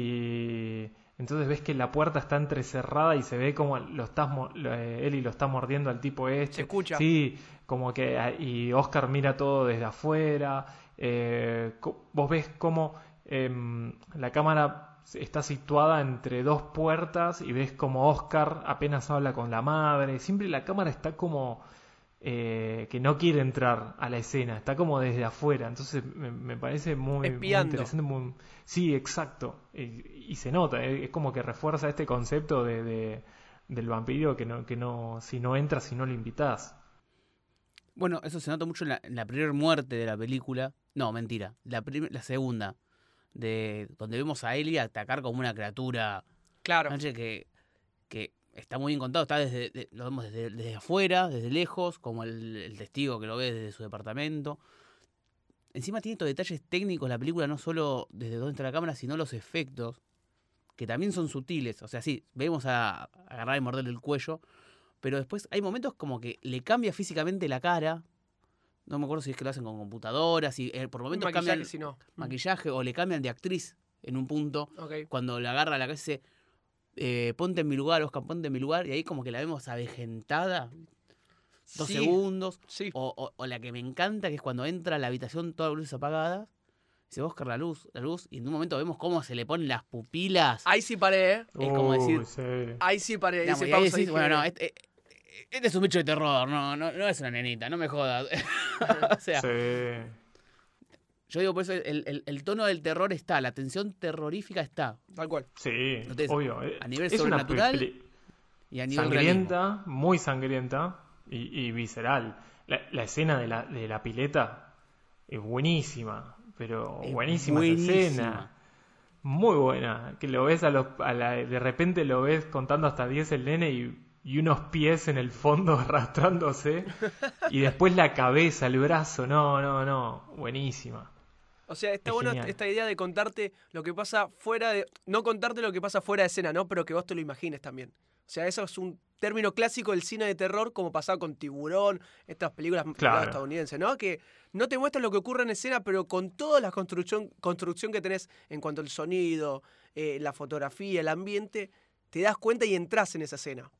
y entonces ves que la puerta está entrecerrada y se ve como lo estás lo- eh, Ellie lo está mordiendo al tipo este. Se escucha. Sí, como que ah, y Oscar mira todo desde afuera. eh, vos ves cómo em, la cámara está situada entre dos puertas y ves como Oscar apenas habla con la madre. Siempre la cámara está como eh, que no quiere entrar a la escena, está como desde afuera. Entonces me, me parece muy, interesante. muy- Sí, exacto. Y, y se nota, eh, es como que refuerza este concepto de, de- del vampiro que no, que no, si no entras, si no lo invitas. Bueno, eso se nota mucho en la, en la primera muerte de la película. No, mentira. La, prim- la segunda. De, donde vemos a Ellie atacar como una criatura. Claro. Que, que está muy bien contado. Está desde, de- lo vemos desde, desde afuera, desde lejos, como el, el testigo que lo ve desde su departamento. Encima tiene estos detalles técnicos la película, no solo desde dónde está la cámara, sino los efectos, que también son sutiles. O sea, sí, vemos a, a agarrar y morderle el cuello, pero después hay momentos como que le cambia físicamente la cara. No me acuerdo si es que lo hacen con computadoras, y por momentos Maquillaje, cambian si no. maquillaje o le cambian de actriz en un punto Ok. cuando la agarra la cabeza y dice, eh, ponte en mi lugar, Oscar, ponte en mi lugar, y ahí como que la vemos avejentada, dos Sí, segundos, Sí. o, o- o la que me encanta, que es cuando entra a la habitación todas las luces apagadas, dice, Oscar, la luz, la luz, y en un momento vemos cómo se le ponen las pupilas. Ahí sí paré, ¿eh? Es como decir- Uy, sí. Ahí sí paré. Digamos, ahí pausa y decís, bueno, no, este, este es un bicho de terror, no, no, no es una nenita, no me jodas. o sea, Sí. Yo digo, por eso el, el- el tono del terror está, la tensión terrorífica está, Tal cual. Sí, Entonces, obvio. a nivel es una sobrenatural, peli- y a nivel realismo. sangrienta, muy sangrienta y, y visceral. La, la escena de la, de la pileta es buenísima, pero Es buenísima esa escena. Muy buena. Que lo ves a los, a la- de repente lo ves contando hasta 10 el nene y, y unos pies en el fondo arrastrándose. y después la cabeza, el brazo. No, no, no. Buenísima. O sea, está Es buena genial. esta idea de contarte lo que pasa fuera de. No contarte lo que pasa fuera de escena, ¿no? Pero que vos te lo imagines también. O sea, eso es un término clásico del cine de terror, como pasaba con Tiburón, estas películas Claro. estadounidenses, ¿no? Que no te muestran lo que ocurre en escena, pero con toda la construcción, construcción que tenés en cuanto al sonido, eh, la fotografía, el ambiente, te das cuenta y entras en esa escena.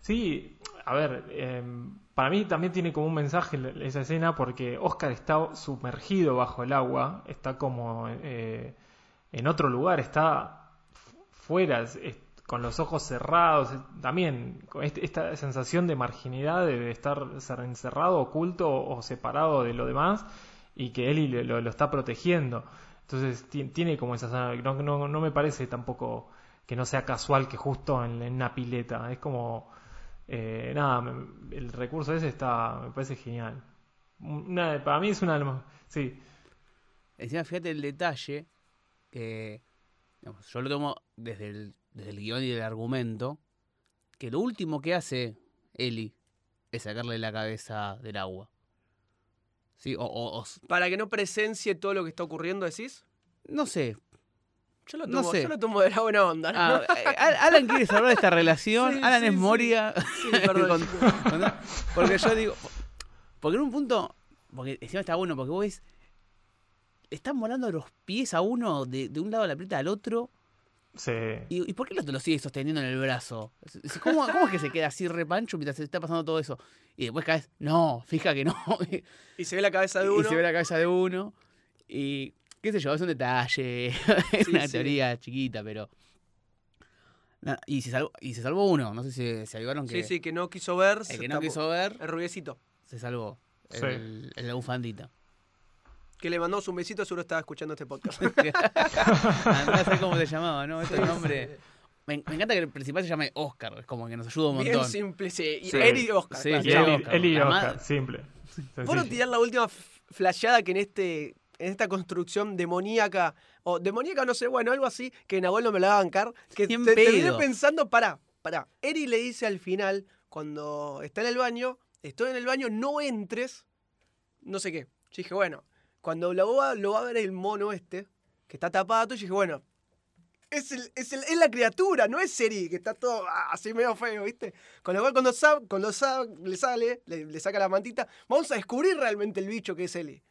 Sí, a ver, eh, para mí también tiene como un mensaje esa escena porque Oscar está sumergido bajo el agua, está como eh, en otro lugar, está fuera, con los ojos cerrados, también con este- esta sensación de marginidad, de, estar encerrado, oculto o separado de lo demás y que Eli lo, está protegiendo. Entonces ti- tiene como esa... No, no me parece tampoco que no sea casual que justo en, en una pileta. Es como... eh, nada, el recurso ese está... Me parece genial. Una- para mí es una... de las- Sí, Encima, fíjate el detalle que digamos, yo lo tomo desde el, desde el guion y el argumento, que lo último que hace Eli es sacarle la cabeza del agua. Sí, o, o- Para que no presencie todo lo que está ocurriendo, decís. no sé. Yo lo No tomo, sé. yo lo tomo de la buena onda. ¿no? Ah, eh, Al- Alan quiere salvar esta relación. Sí, Alan sí, es. Moria. Sí, perdón. Con- con- porque yo digo. Porque en un punto. Porque encima está bueno, porque vos ves. Están volando los pies a uno de, de un lado de la pleta al otro. sí. ¿Y, y por qué el otro lo sigue sosteniendo en el brazo? ¿Cómo, cómo es que se queda así repancho mientras se está pasando todo eso? Y después caes, no, fija que no. Y se ve la cabeza de y uno. se ve la cabeza de uno. Y qué sé yo, es un detalle. es Sí, una sí. teoría chiquita, pero. Y, se salvó, y se salvó uno. No sé si se ayudaron que. Sí, sí, que no quiso ver. El que no tapó. quiso ver, El rubiecito. se salvó. Sí. El, el de la bufandita. Que le mandamos un besito, seguro estaba escuchando este podcast. Andá a saber cómo se llamaba, ¿no? Este Sí, nombre. Me, me encanta que el principal se llame Oscar. Es como que nos ayuda un Bien montón. simple, sí. Y Sí. Eri y Oscar. Sí, claro. Y Eli, Oscar. Eli y Oscar, simple. ¿Puedo Sencillo. tirar la última f- flasheada que en este en esta construcción demoníaca, o demoníaca no sé, bueno, algo así, que Nahuel no me la va a bancar, que te, terminé pensando, pará, pará, Eri le dice al final, cuando está en el baño, estoy en el baño, no entres, no sé qué. Yo dije, bueno, cuando lo va, lo va a ver el mono este, que está tapado, yo dije, bueno, es, el- es, el- es la criatura, no es Eri, que está todo ah, así medio feo, ¿viste? Con lo cual, cuando, cuando le sale, le, le saca la mantita, vamos a descubrir realmente el bicho que es Eli.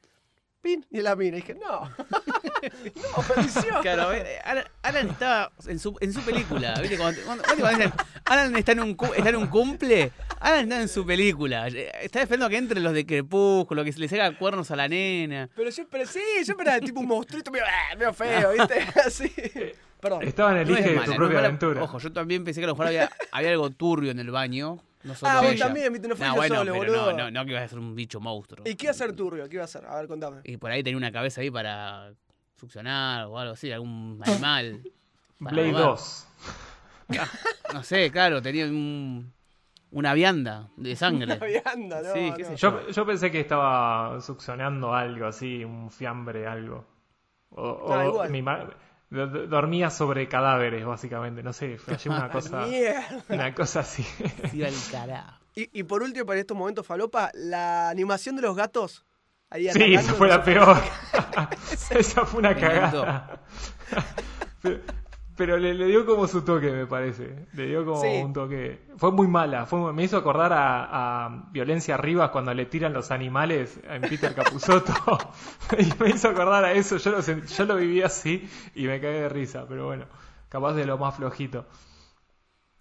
Pin, y la mina. Y dije, no. no, maldición. Claro, a ver, eh, Alan, Alan estaba en su, en su película. ¿viste? Cuando, cuando- cuando dicen, Alan está en, un, está en un cumple, Alan está en su película. Eh, Está esperando que entren los de Crepúsculo, que se le saca cuernos a la nena. Pero yo, pero sí, yo esperaba tipo un monstruito medio, medio feo, ¿viste? Así. Perdón. Estaba en el No de mala, tu propia aventura. Ojo, yo también pensé que a lo mejor había, había algo turbio en el baño. No solo Ah, vos ella. también, ¿viste? No fui No, yo bueno, solo, pero boludo. no, no, no que ibas a ser un bicho monstruo. ¿Y qué iba a hacer turbio? ¿Qué iba a hacer? A ver, contame. Y por ahí tenía una cabeza ahí para succionar o algo así, algún animal. Blade ahogar. 2. No sé, claro, tenía un, una vianda de sangre. Una vianda, ¿no? Sí, qué no. sé Yo, yo pensé que estaba succionando algo así, un fiambre, algo. O, o Ah, igual. mi dormía sobre cadáveres, básicamente. No sé, flashé una cosa, una cosa así. Sí, al carajo. Y, y por último, para estos momentos falopa, la animación de los gatos. Ahí Sí, esa fue la peor. esa fue una cagada. pero le, le dio como su toque, me parece. Le dio como Sí. un toque. Fue muy mala. Fue, me hizo acordar a, a Violencia Rivas cuando le tiran los animales en Peter Capusotto. y me hizo acordar a eso. Yo lo, yo lo viví así y me cagué de risa. Pero bueno, capaz de lo más flojito.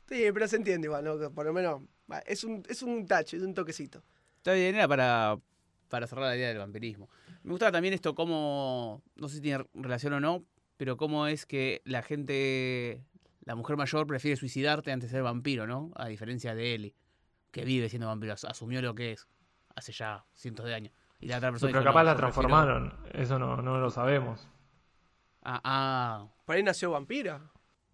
Sí, pero se entiende igual, ¿no? Por lo menos es un, es un touch, es un toquecito. Está bien, era para, para cerrar la idea del vampirismo. Me gustaba también esto, cómo, no sé si tiene relación o no, pero cómo es que la gente, la mujer mayor prefiere suicidarte antes de ser vampiro, ¿no? A diferencia de Ellie, que vive siendo vampiro, as- asumió lo que es hace ya cientos de años. Y la otra persona Pero dijo, capaz "No, la yo prefiero-". transformaron. Eso no, no lo sabemos. Ah, ah, Por ahí nació vampira.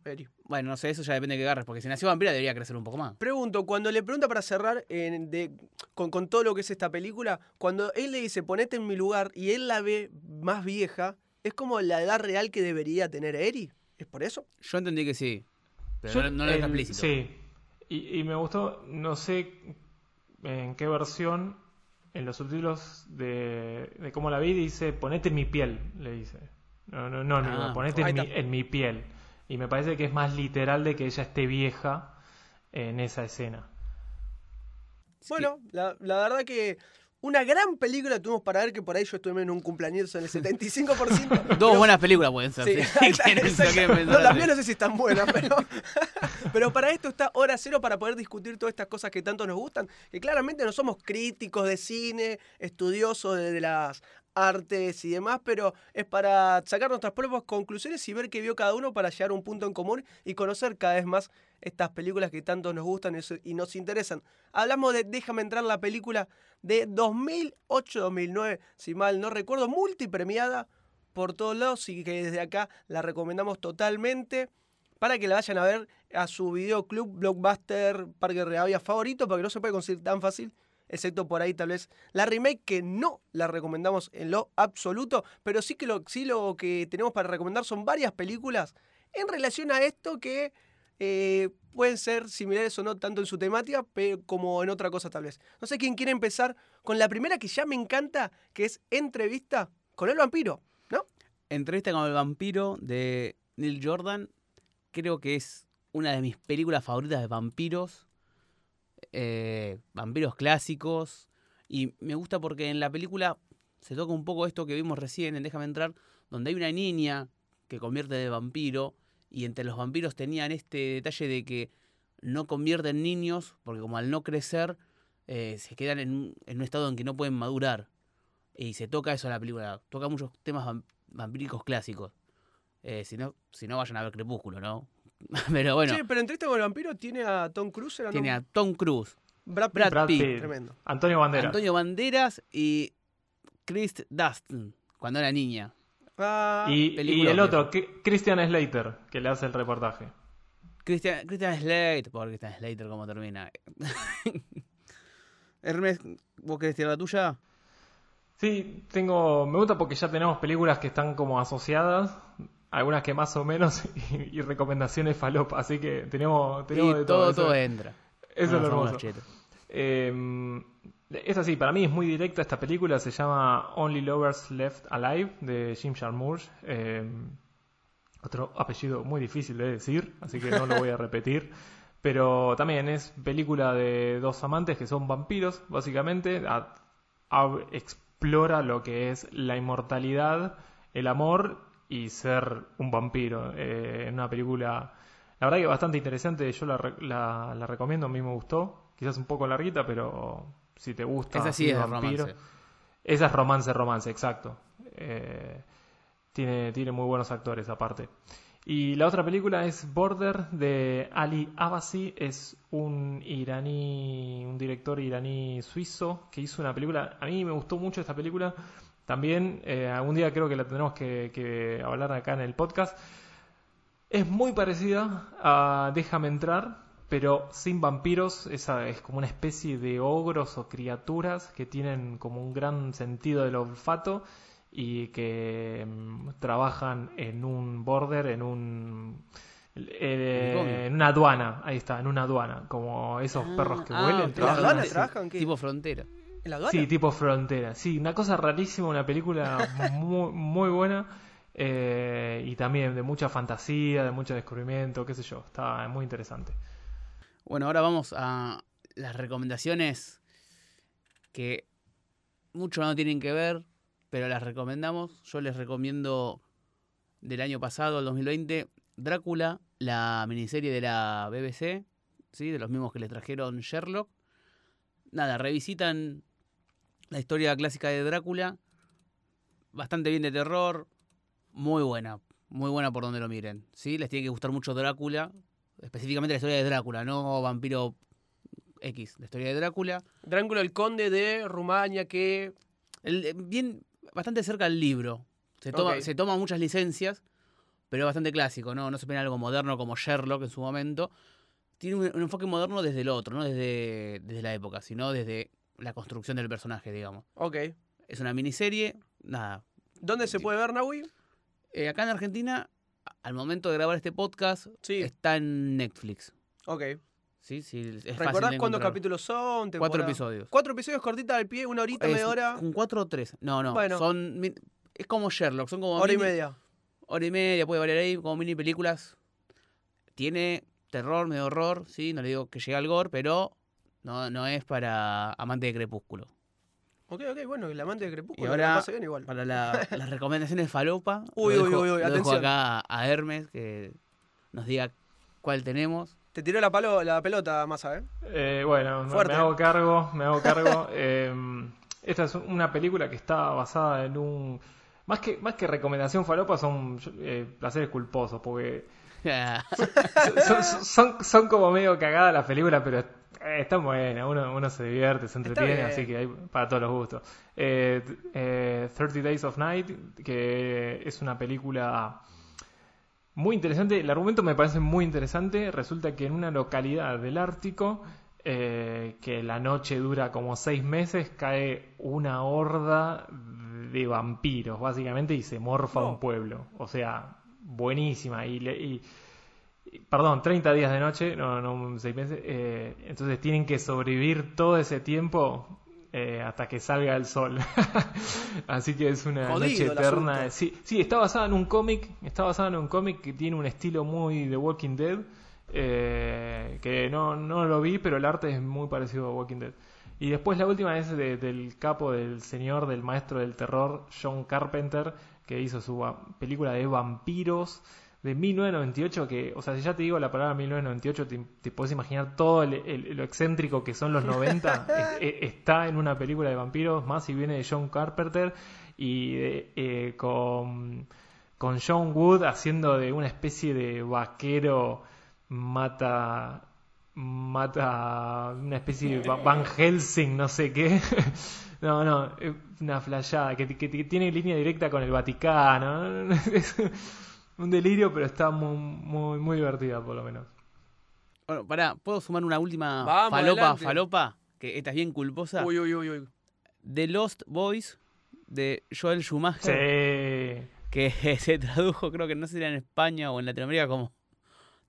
Eri. bueno, no sé, eso ya depende de qué agarres, porque si nació vampira debería crecer un poco más. Pregunto, cuando le pregunta para cerrar en- de- con, con todo lo que es esta película, cuando él le dice ponete en mi lugar y él la ve más vieja, ¿es como la edad real que debería tener Eri? ¿Es por eso? Yo entendí que sí, pero Yo- no, no lo explícito. Sí. Y, y me gustó, no sé en qué versión, en los subtítulos de, de cómo la vi dice, ponete en mi piel, le dice. No, no, no, Ah, ponete en mi, está. en mi piel. Y me parece que es más literal de que ella esté vieja en esa escena. Bueno, la, la verdad que una gran película tuvimos para ver que por ahí yo estuve en un cumpleaños en el 75%. Dos buenas películas pueden ser. Sí, No, las mías no sé si están buenas, pero, pero para esto está hora cero para poder discutir todas estas cosas que tanto nos gustan. Que claramente no somos críticos de cine, estudiosos de las artes y demás, pero es para sacar nuestras propias conclusiones y ver qué vio cada uno para llegar a un punto en común y conocer cada vez más estas películas que tanto nos gustan y nos interesan. Hablamos de Déjame entrar la película de 2008-2009, si mal no recuerdo, multipremiada por todos lados y que desde acá la recomendamos totalmente para que la vayan a ver a su videoclub Blockbuster Parque Reavia favorito porque no se puede conseguir tan fácil excepto por ahí tal vez la remake que no la recomendamos en lo absoluto pero sí que lo, sí lo que tenemos para recomendar son varias películas en relación a esto que eh, pueden ser similares o no tanto en su temática pero como en otra cosa tal vez no sé quién quiere empezar con la primera que ya me encanta que es entrevista con el vampiro ¿no? Entrevista con el vampiro de Neil Jordan. Creo que es una de mis películas favoritas de vampiros. Eh, vampiros clásicos. Y me gusta porque en la película se toca un poco esto que vimos recién en Déjame entrar, donde hay una niña que convierte de vampiro. Y entre los vampiros tenían este detalle de que no convierten niños, porque como al no crecer, eh, se quedan en un, estado en que no pueden madurar. Y se toca eso en la película. Toca muchos temas vam- vampíricos clásicos. Eh, si, no, si no, vayan a ver Crepúsculo, ¿no? Pero bueno, Sí, pero entrevista con el vampiro tiene a Tom Cruise, ¿era, no? tiene a Tom Cruise, Brad Pitt. Brad Brad Pitt, Pitt, Tremendo. Antonio Banderas. Antonio Banderas y Chris Dustin, cuando era niña. Ah, y, y el otro, Christian Slater, que le hace el reportaje. Christian, Christian Slater, por Christian Slater, cómo termina. Hermes, ¿vos querés tirar la tuya? Sí, tengo. Me gusta porque ya tenemos películas que están como asociadas, algunas que más o menos, y, y recomendaciones falop, así que tenemos, tenemos y de todo, todo. todo entra. eso No, es lo hermoso. Eh, es así, para mí es muy directa esta película, se llama Only Lovers Left Alive de Jim Jarmusch. Eh, otro apellido muy difícil de decir, así que no lo voy a repetir. Pero también es película de dos amantes que son vampiros, básicamente. A- a- explora lo que es la inmortalidad, el amor y ser un vampiro. Eh, en una película, la verdad que bastante interesante. Yo la, la- la recomiendo, a mí me gustó. Quizás un poco larguita, pero si te gusta. Esa sí es vampiro- romance. esa es romance, romance, exacto. Eh, tiene, tiene muy buenos actores aparte. Y la otra película es Border de Ali Abbasi. Es un iraní, un director iraní suizo que hizo una película. A mí me gustó mucho esta película. También eh, algún día creo que la tendremos que, que hablar acá en el podcast. Es muy parecida a Déjame entrar, pero sin vampiros. Esa es como una especie de ogros o criaturas que tienen como un gran sentido del olfato y que mm, trabajan en un border, en un eh, en una aduana, ahí está, en una aduana, como esos perros que Ah, huelen. ok. ¿En la trabajan. Tipo frontera. ¿En la aduana? Sí, tipo frontera. Sí, una cosa rarísima, una película muy, muy buena eh, y también de mucha fantasía, de mucho descubrimiento, qué sé yo. Está muy interesante. Bueno, ahora vamos a las recomendaciones que mucho no tienen que ver, pero las recomendamos. Yo les recomiendo del año pasado, el 2020, Drácula, la miniserie de la BBC, ¿sí? de los mismos que les trajeron Sherlock. Nada, revisitan la historia clásica de Drácula, bastante bien de terror, muy buena, muy buena por donde lo miren. ¿sí? Les tiene que gustar mucho Drácula, específicamente la historia de Drácula, no vampiro X, la historia de Drácula. Drácula, el conde de Rumania, que... El- eh, bien, bastante cerca del libro. Se toma, Ok. se toma muchas licencias, pero es bastante clásico, ¿no? No se pone algo moderno como Sherlock en su momento. Tiene un, un enfoque moderno desde el otro, no desde, desde la época, sino desde la construcción del personaje, digamos. Ok. Es una miniserie, nada. ¿Dónde se puede ver, Nahui? Eh, acá en Argentina, al momento de grabar este podcast, Sí. está en Netflix. Ok. Sí, sí. Es ¿Recordás cuántos capítulos son? Cuatro episodios. Cuatro episodios cortitas al pie, una horita, Es media hora, ¿Con cuatro o tres? No, no. Bueno. Son. Es como Sherlock, son como. hora y media. Hora y media, puede variar ahí, como mini películas. Tiene terror, medio horror, sí, no le digo que llega al gore, pero no, no es para amante de crepúsculo. Ok, ok, bueno, el amante de Crepúsculo Y ahora, pasa bien igual. para la- las recomendaciones falopa, Uy, lo uy, dejo, uy, uy, lo dejo acá a Hermes, que nos diga cuál tenemos. Te tiró la, palo, la pelota, Massa, ¿eh? Eh, bueno, me- Fuerte. me hago cargo, me hago cargo. Eh, esta es una película que está basada en un... Más que, más que recomendación falopa son eh, placeres culposos, porque son, son, son- son como medio cagadas las películas, pero eh, están buenas, uno, uno se divierte, se entretiene, así que hay para todos los gustos. Eh, eh, 30 Days of Night, que es una película muy interesante, el argumento me parece muy interesante, resulta que en una localidad del Ártico, eh, que la noche dura como seis meses, cae una horda de vampiros, básicamente, y se morfa No. un pueblo. O sea, buenísima. Y, le- y- perdón, 30 días de noche, no, no seis meses. eh, entonces tienen que sobrevivir todo ese tiempo eh, hasta que salga el sol. Así que es una Jodido noche eterna. Sí, sí, está basada en un cómic, está basada en un cómic que tiene un estilo muy de Walking Dead, eh, que no, no lo vi, pero el arte es muy parecido a Walking Dead. Y después la última es de- del capo, del señor, del maestro del terror, John Carpenter, que hizo su película de vampiros de 1998, que, o sea, si ya te digo la palabra 1998, te, te puedes imaginar todo el- el- lo excéntrico que son los 90, es- es- está en una película de vampiros, más si viene de John Carpenter, y eh, eh, con, con John Wood haciendo de una especie de vaquero mata mata una especie de Va- Van Helsing, no sé qué. No, no, una flayada que, que- que tiene línea directa con el Vaticano. Un delirio, pero está muy, muy, muy divertida, por lo menos. Bueno, pará, ¿puedo sumar una última Vamos, falopa, adelante. falopa? Que esta es bien culposa. Uy, uy, uy, uy. The Lost Boys, de Joel Schumacher. Sí. que se tradujo, creo que no sé si era en España o en Latinoamérica, como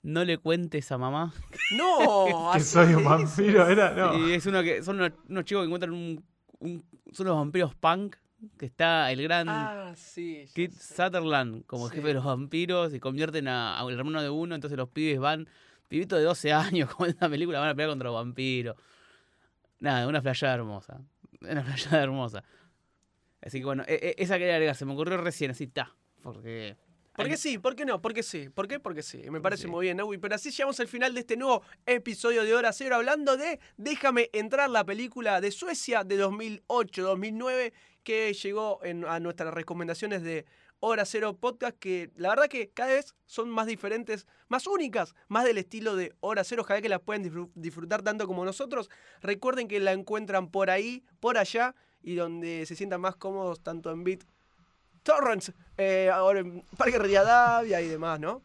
No le cuentes a mamá. No, Que soy un vampiro, era. No. Y es uno que son unos, unos chicos que encuentran un, un- Son los vampiros punk, que está el gran Ah, sí. Kit sé. Sutherland como Sí. jefe de los vampiros y convierten a- al hermano de uno, entonces los pibes van, pibitos de 12 años, como en la película, van a pelear contra los vampiros. Nada, una flayada hermosa. Una flayada hermosa. Así que bueno, e- e- esa quería agregar, se me ocurrió recién, así está. Porque. ¿Por qué sí? ¿Por qué no? ¿Por qué sí? ¿Por qué? Porque sí. Me parece Sí. muy bien, Naui. Pero así llegamos al final de este nuevo episodio de Hora Cero hablando de Déjame entrar, la película de Suecia de 2008-2009 que llegó en- a nuestras recomendaciones de Hora Cero Podcast que la verdad que cada vez son más diferentes, más únicas, más del estilo de Hora Cero, ojalá que las pueden disfru- disfrutar tanto como nosotros. Recuerden que la encuentran por ahí, por allá y donde se sientan más cómodos tanto en Bit Torrents, eh, ahora Parque Rivadavia y demás, ¿no?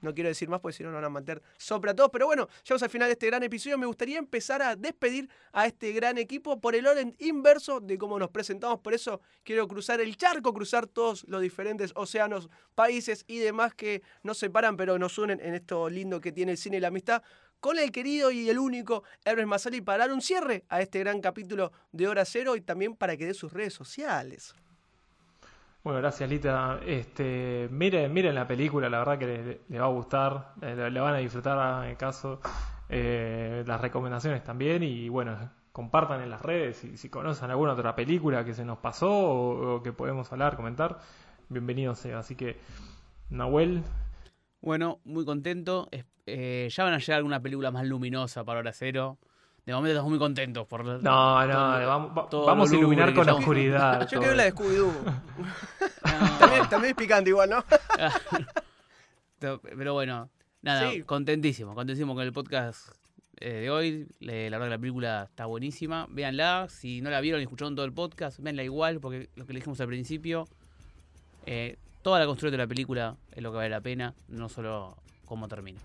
No quiero decir más porque si no nos van a mantener sopra todos. Pero bueno, llegamos al final de este gran episodio. Me gustaría empezar a despedir a este gran equipo por el orden inverso de cómo nos presentamos. Por eso quiero cruzar el charco, cruzar todos los diferentes océanos, países y demás que nos separan, pero nos unen en esto lindo que tiene el cine y la amistad. Con el querido y el único Hermes Masali para dar un cierre a este gran capítulo de Hora Cero y también para que dé sus redes sociales. Bueno, gracias Lita. Este, miren, miren la película, la verdad que le, va a gustar, eh, le, van a disfrutar en el caso. Eh, las recomendaciones también y bueno, compartan en las redes si, si conocen alguna otra película que se nos pasó o, que podemos hablar, comentar, bienvenidos sea. Así que, Nahuel, Bueno, muy contento. Eh, ya van a llegar alguna película más luminosa para Hora Cero. De momento estamos muy contentos por no, no, todo- vamos, va- todo vamos a iluminar con la oscuridad. Yo todo quiero la de. Scooby-Doo. No. también, también es picante igual, ¿no? Pero bueno, nada, Sí. contentísimo, contentísimo con el podcast eh, de hoy. La verdad que la película está buenísima. Véanla, si no la vieron y escucharon todo el podcast, véanla igual, porque lo que le dijimos al principio, eh, toda la construcción de la película es lo que vale la pena, no solo cómo termina.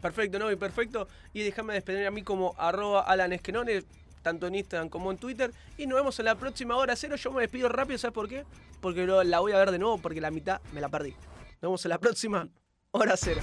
Perfecto, ¿no? Y perfecto. Y déjame despedir a mí como arroba Alan Esquenone, tanto en Instagram como en Twitter. Y nos vemos en la próxima hora cero. Yo me despido rápido, ¿sabes por qué? Porque la voy a ver de nuevo, porque la mitad me la perdí. Nos vemos en la próxima hora cero.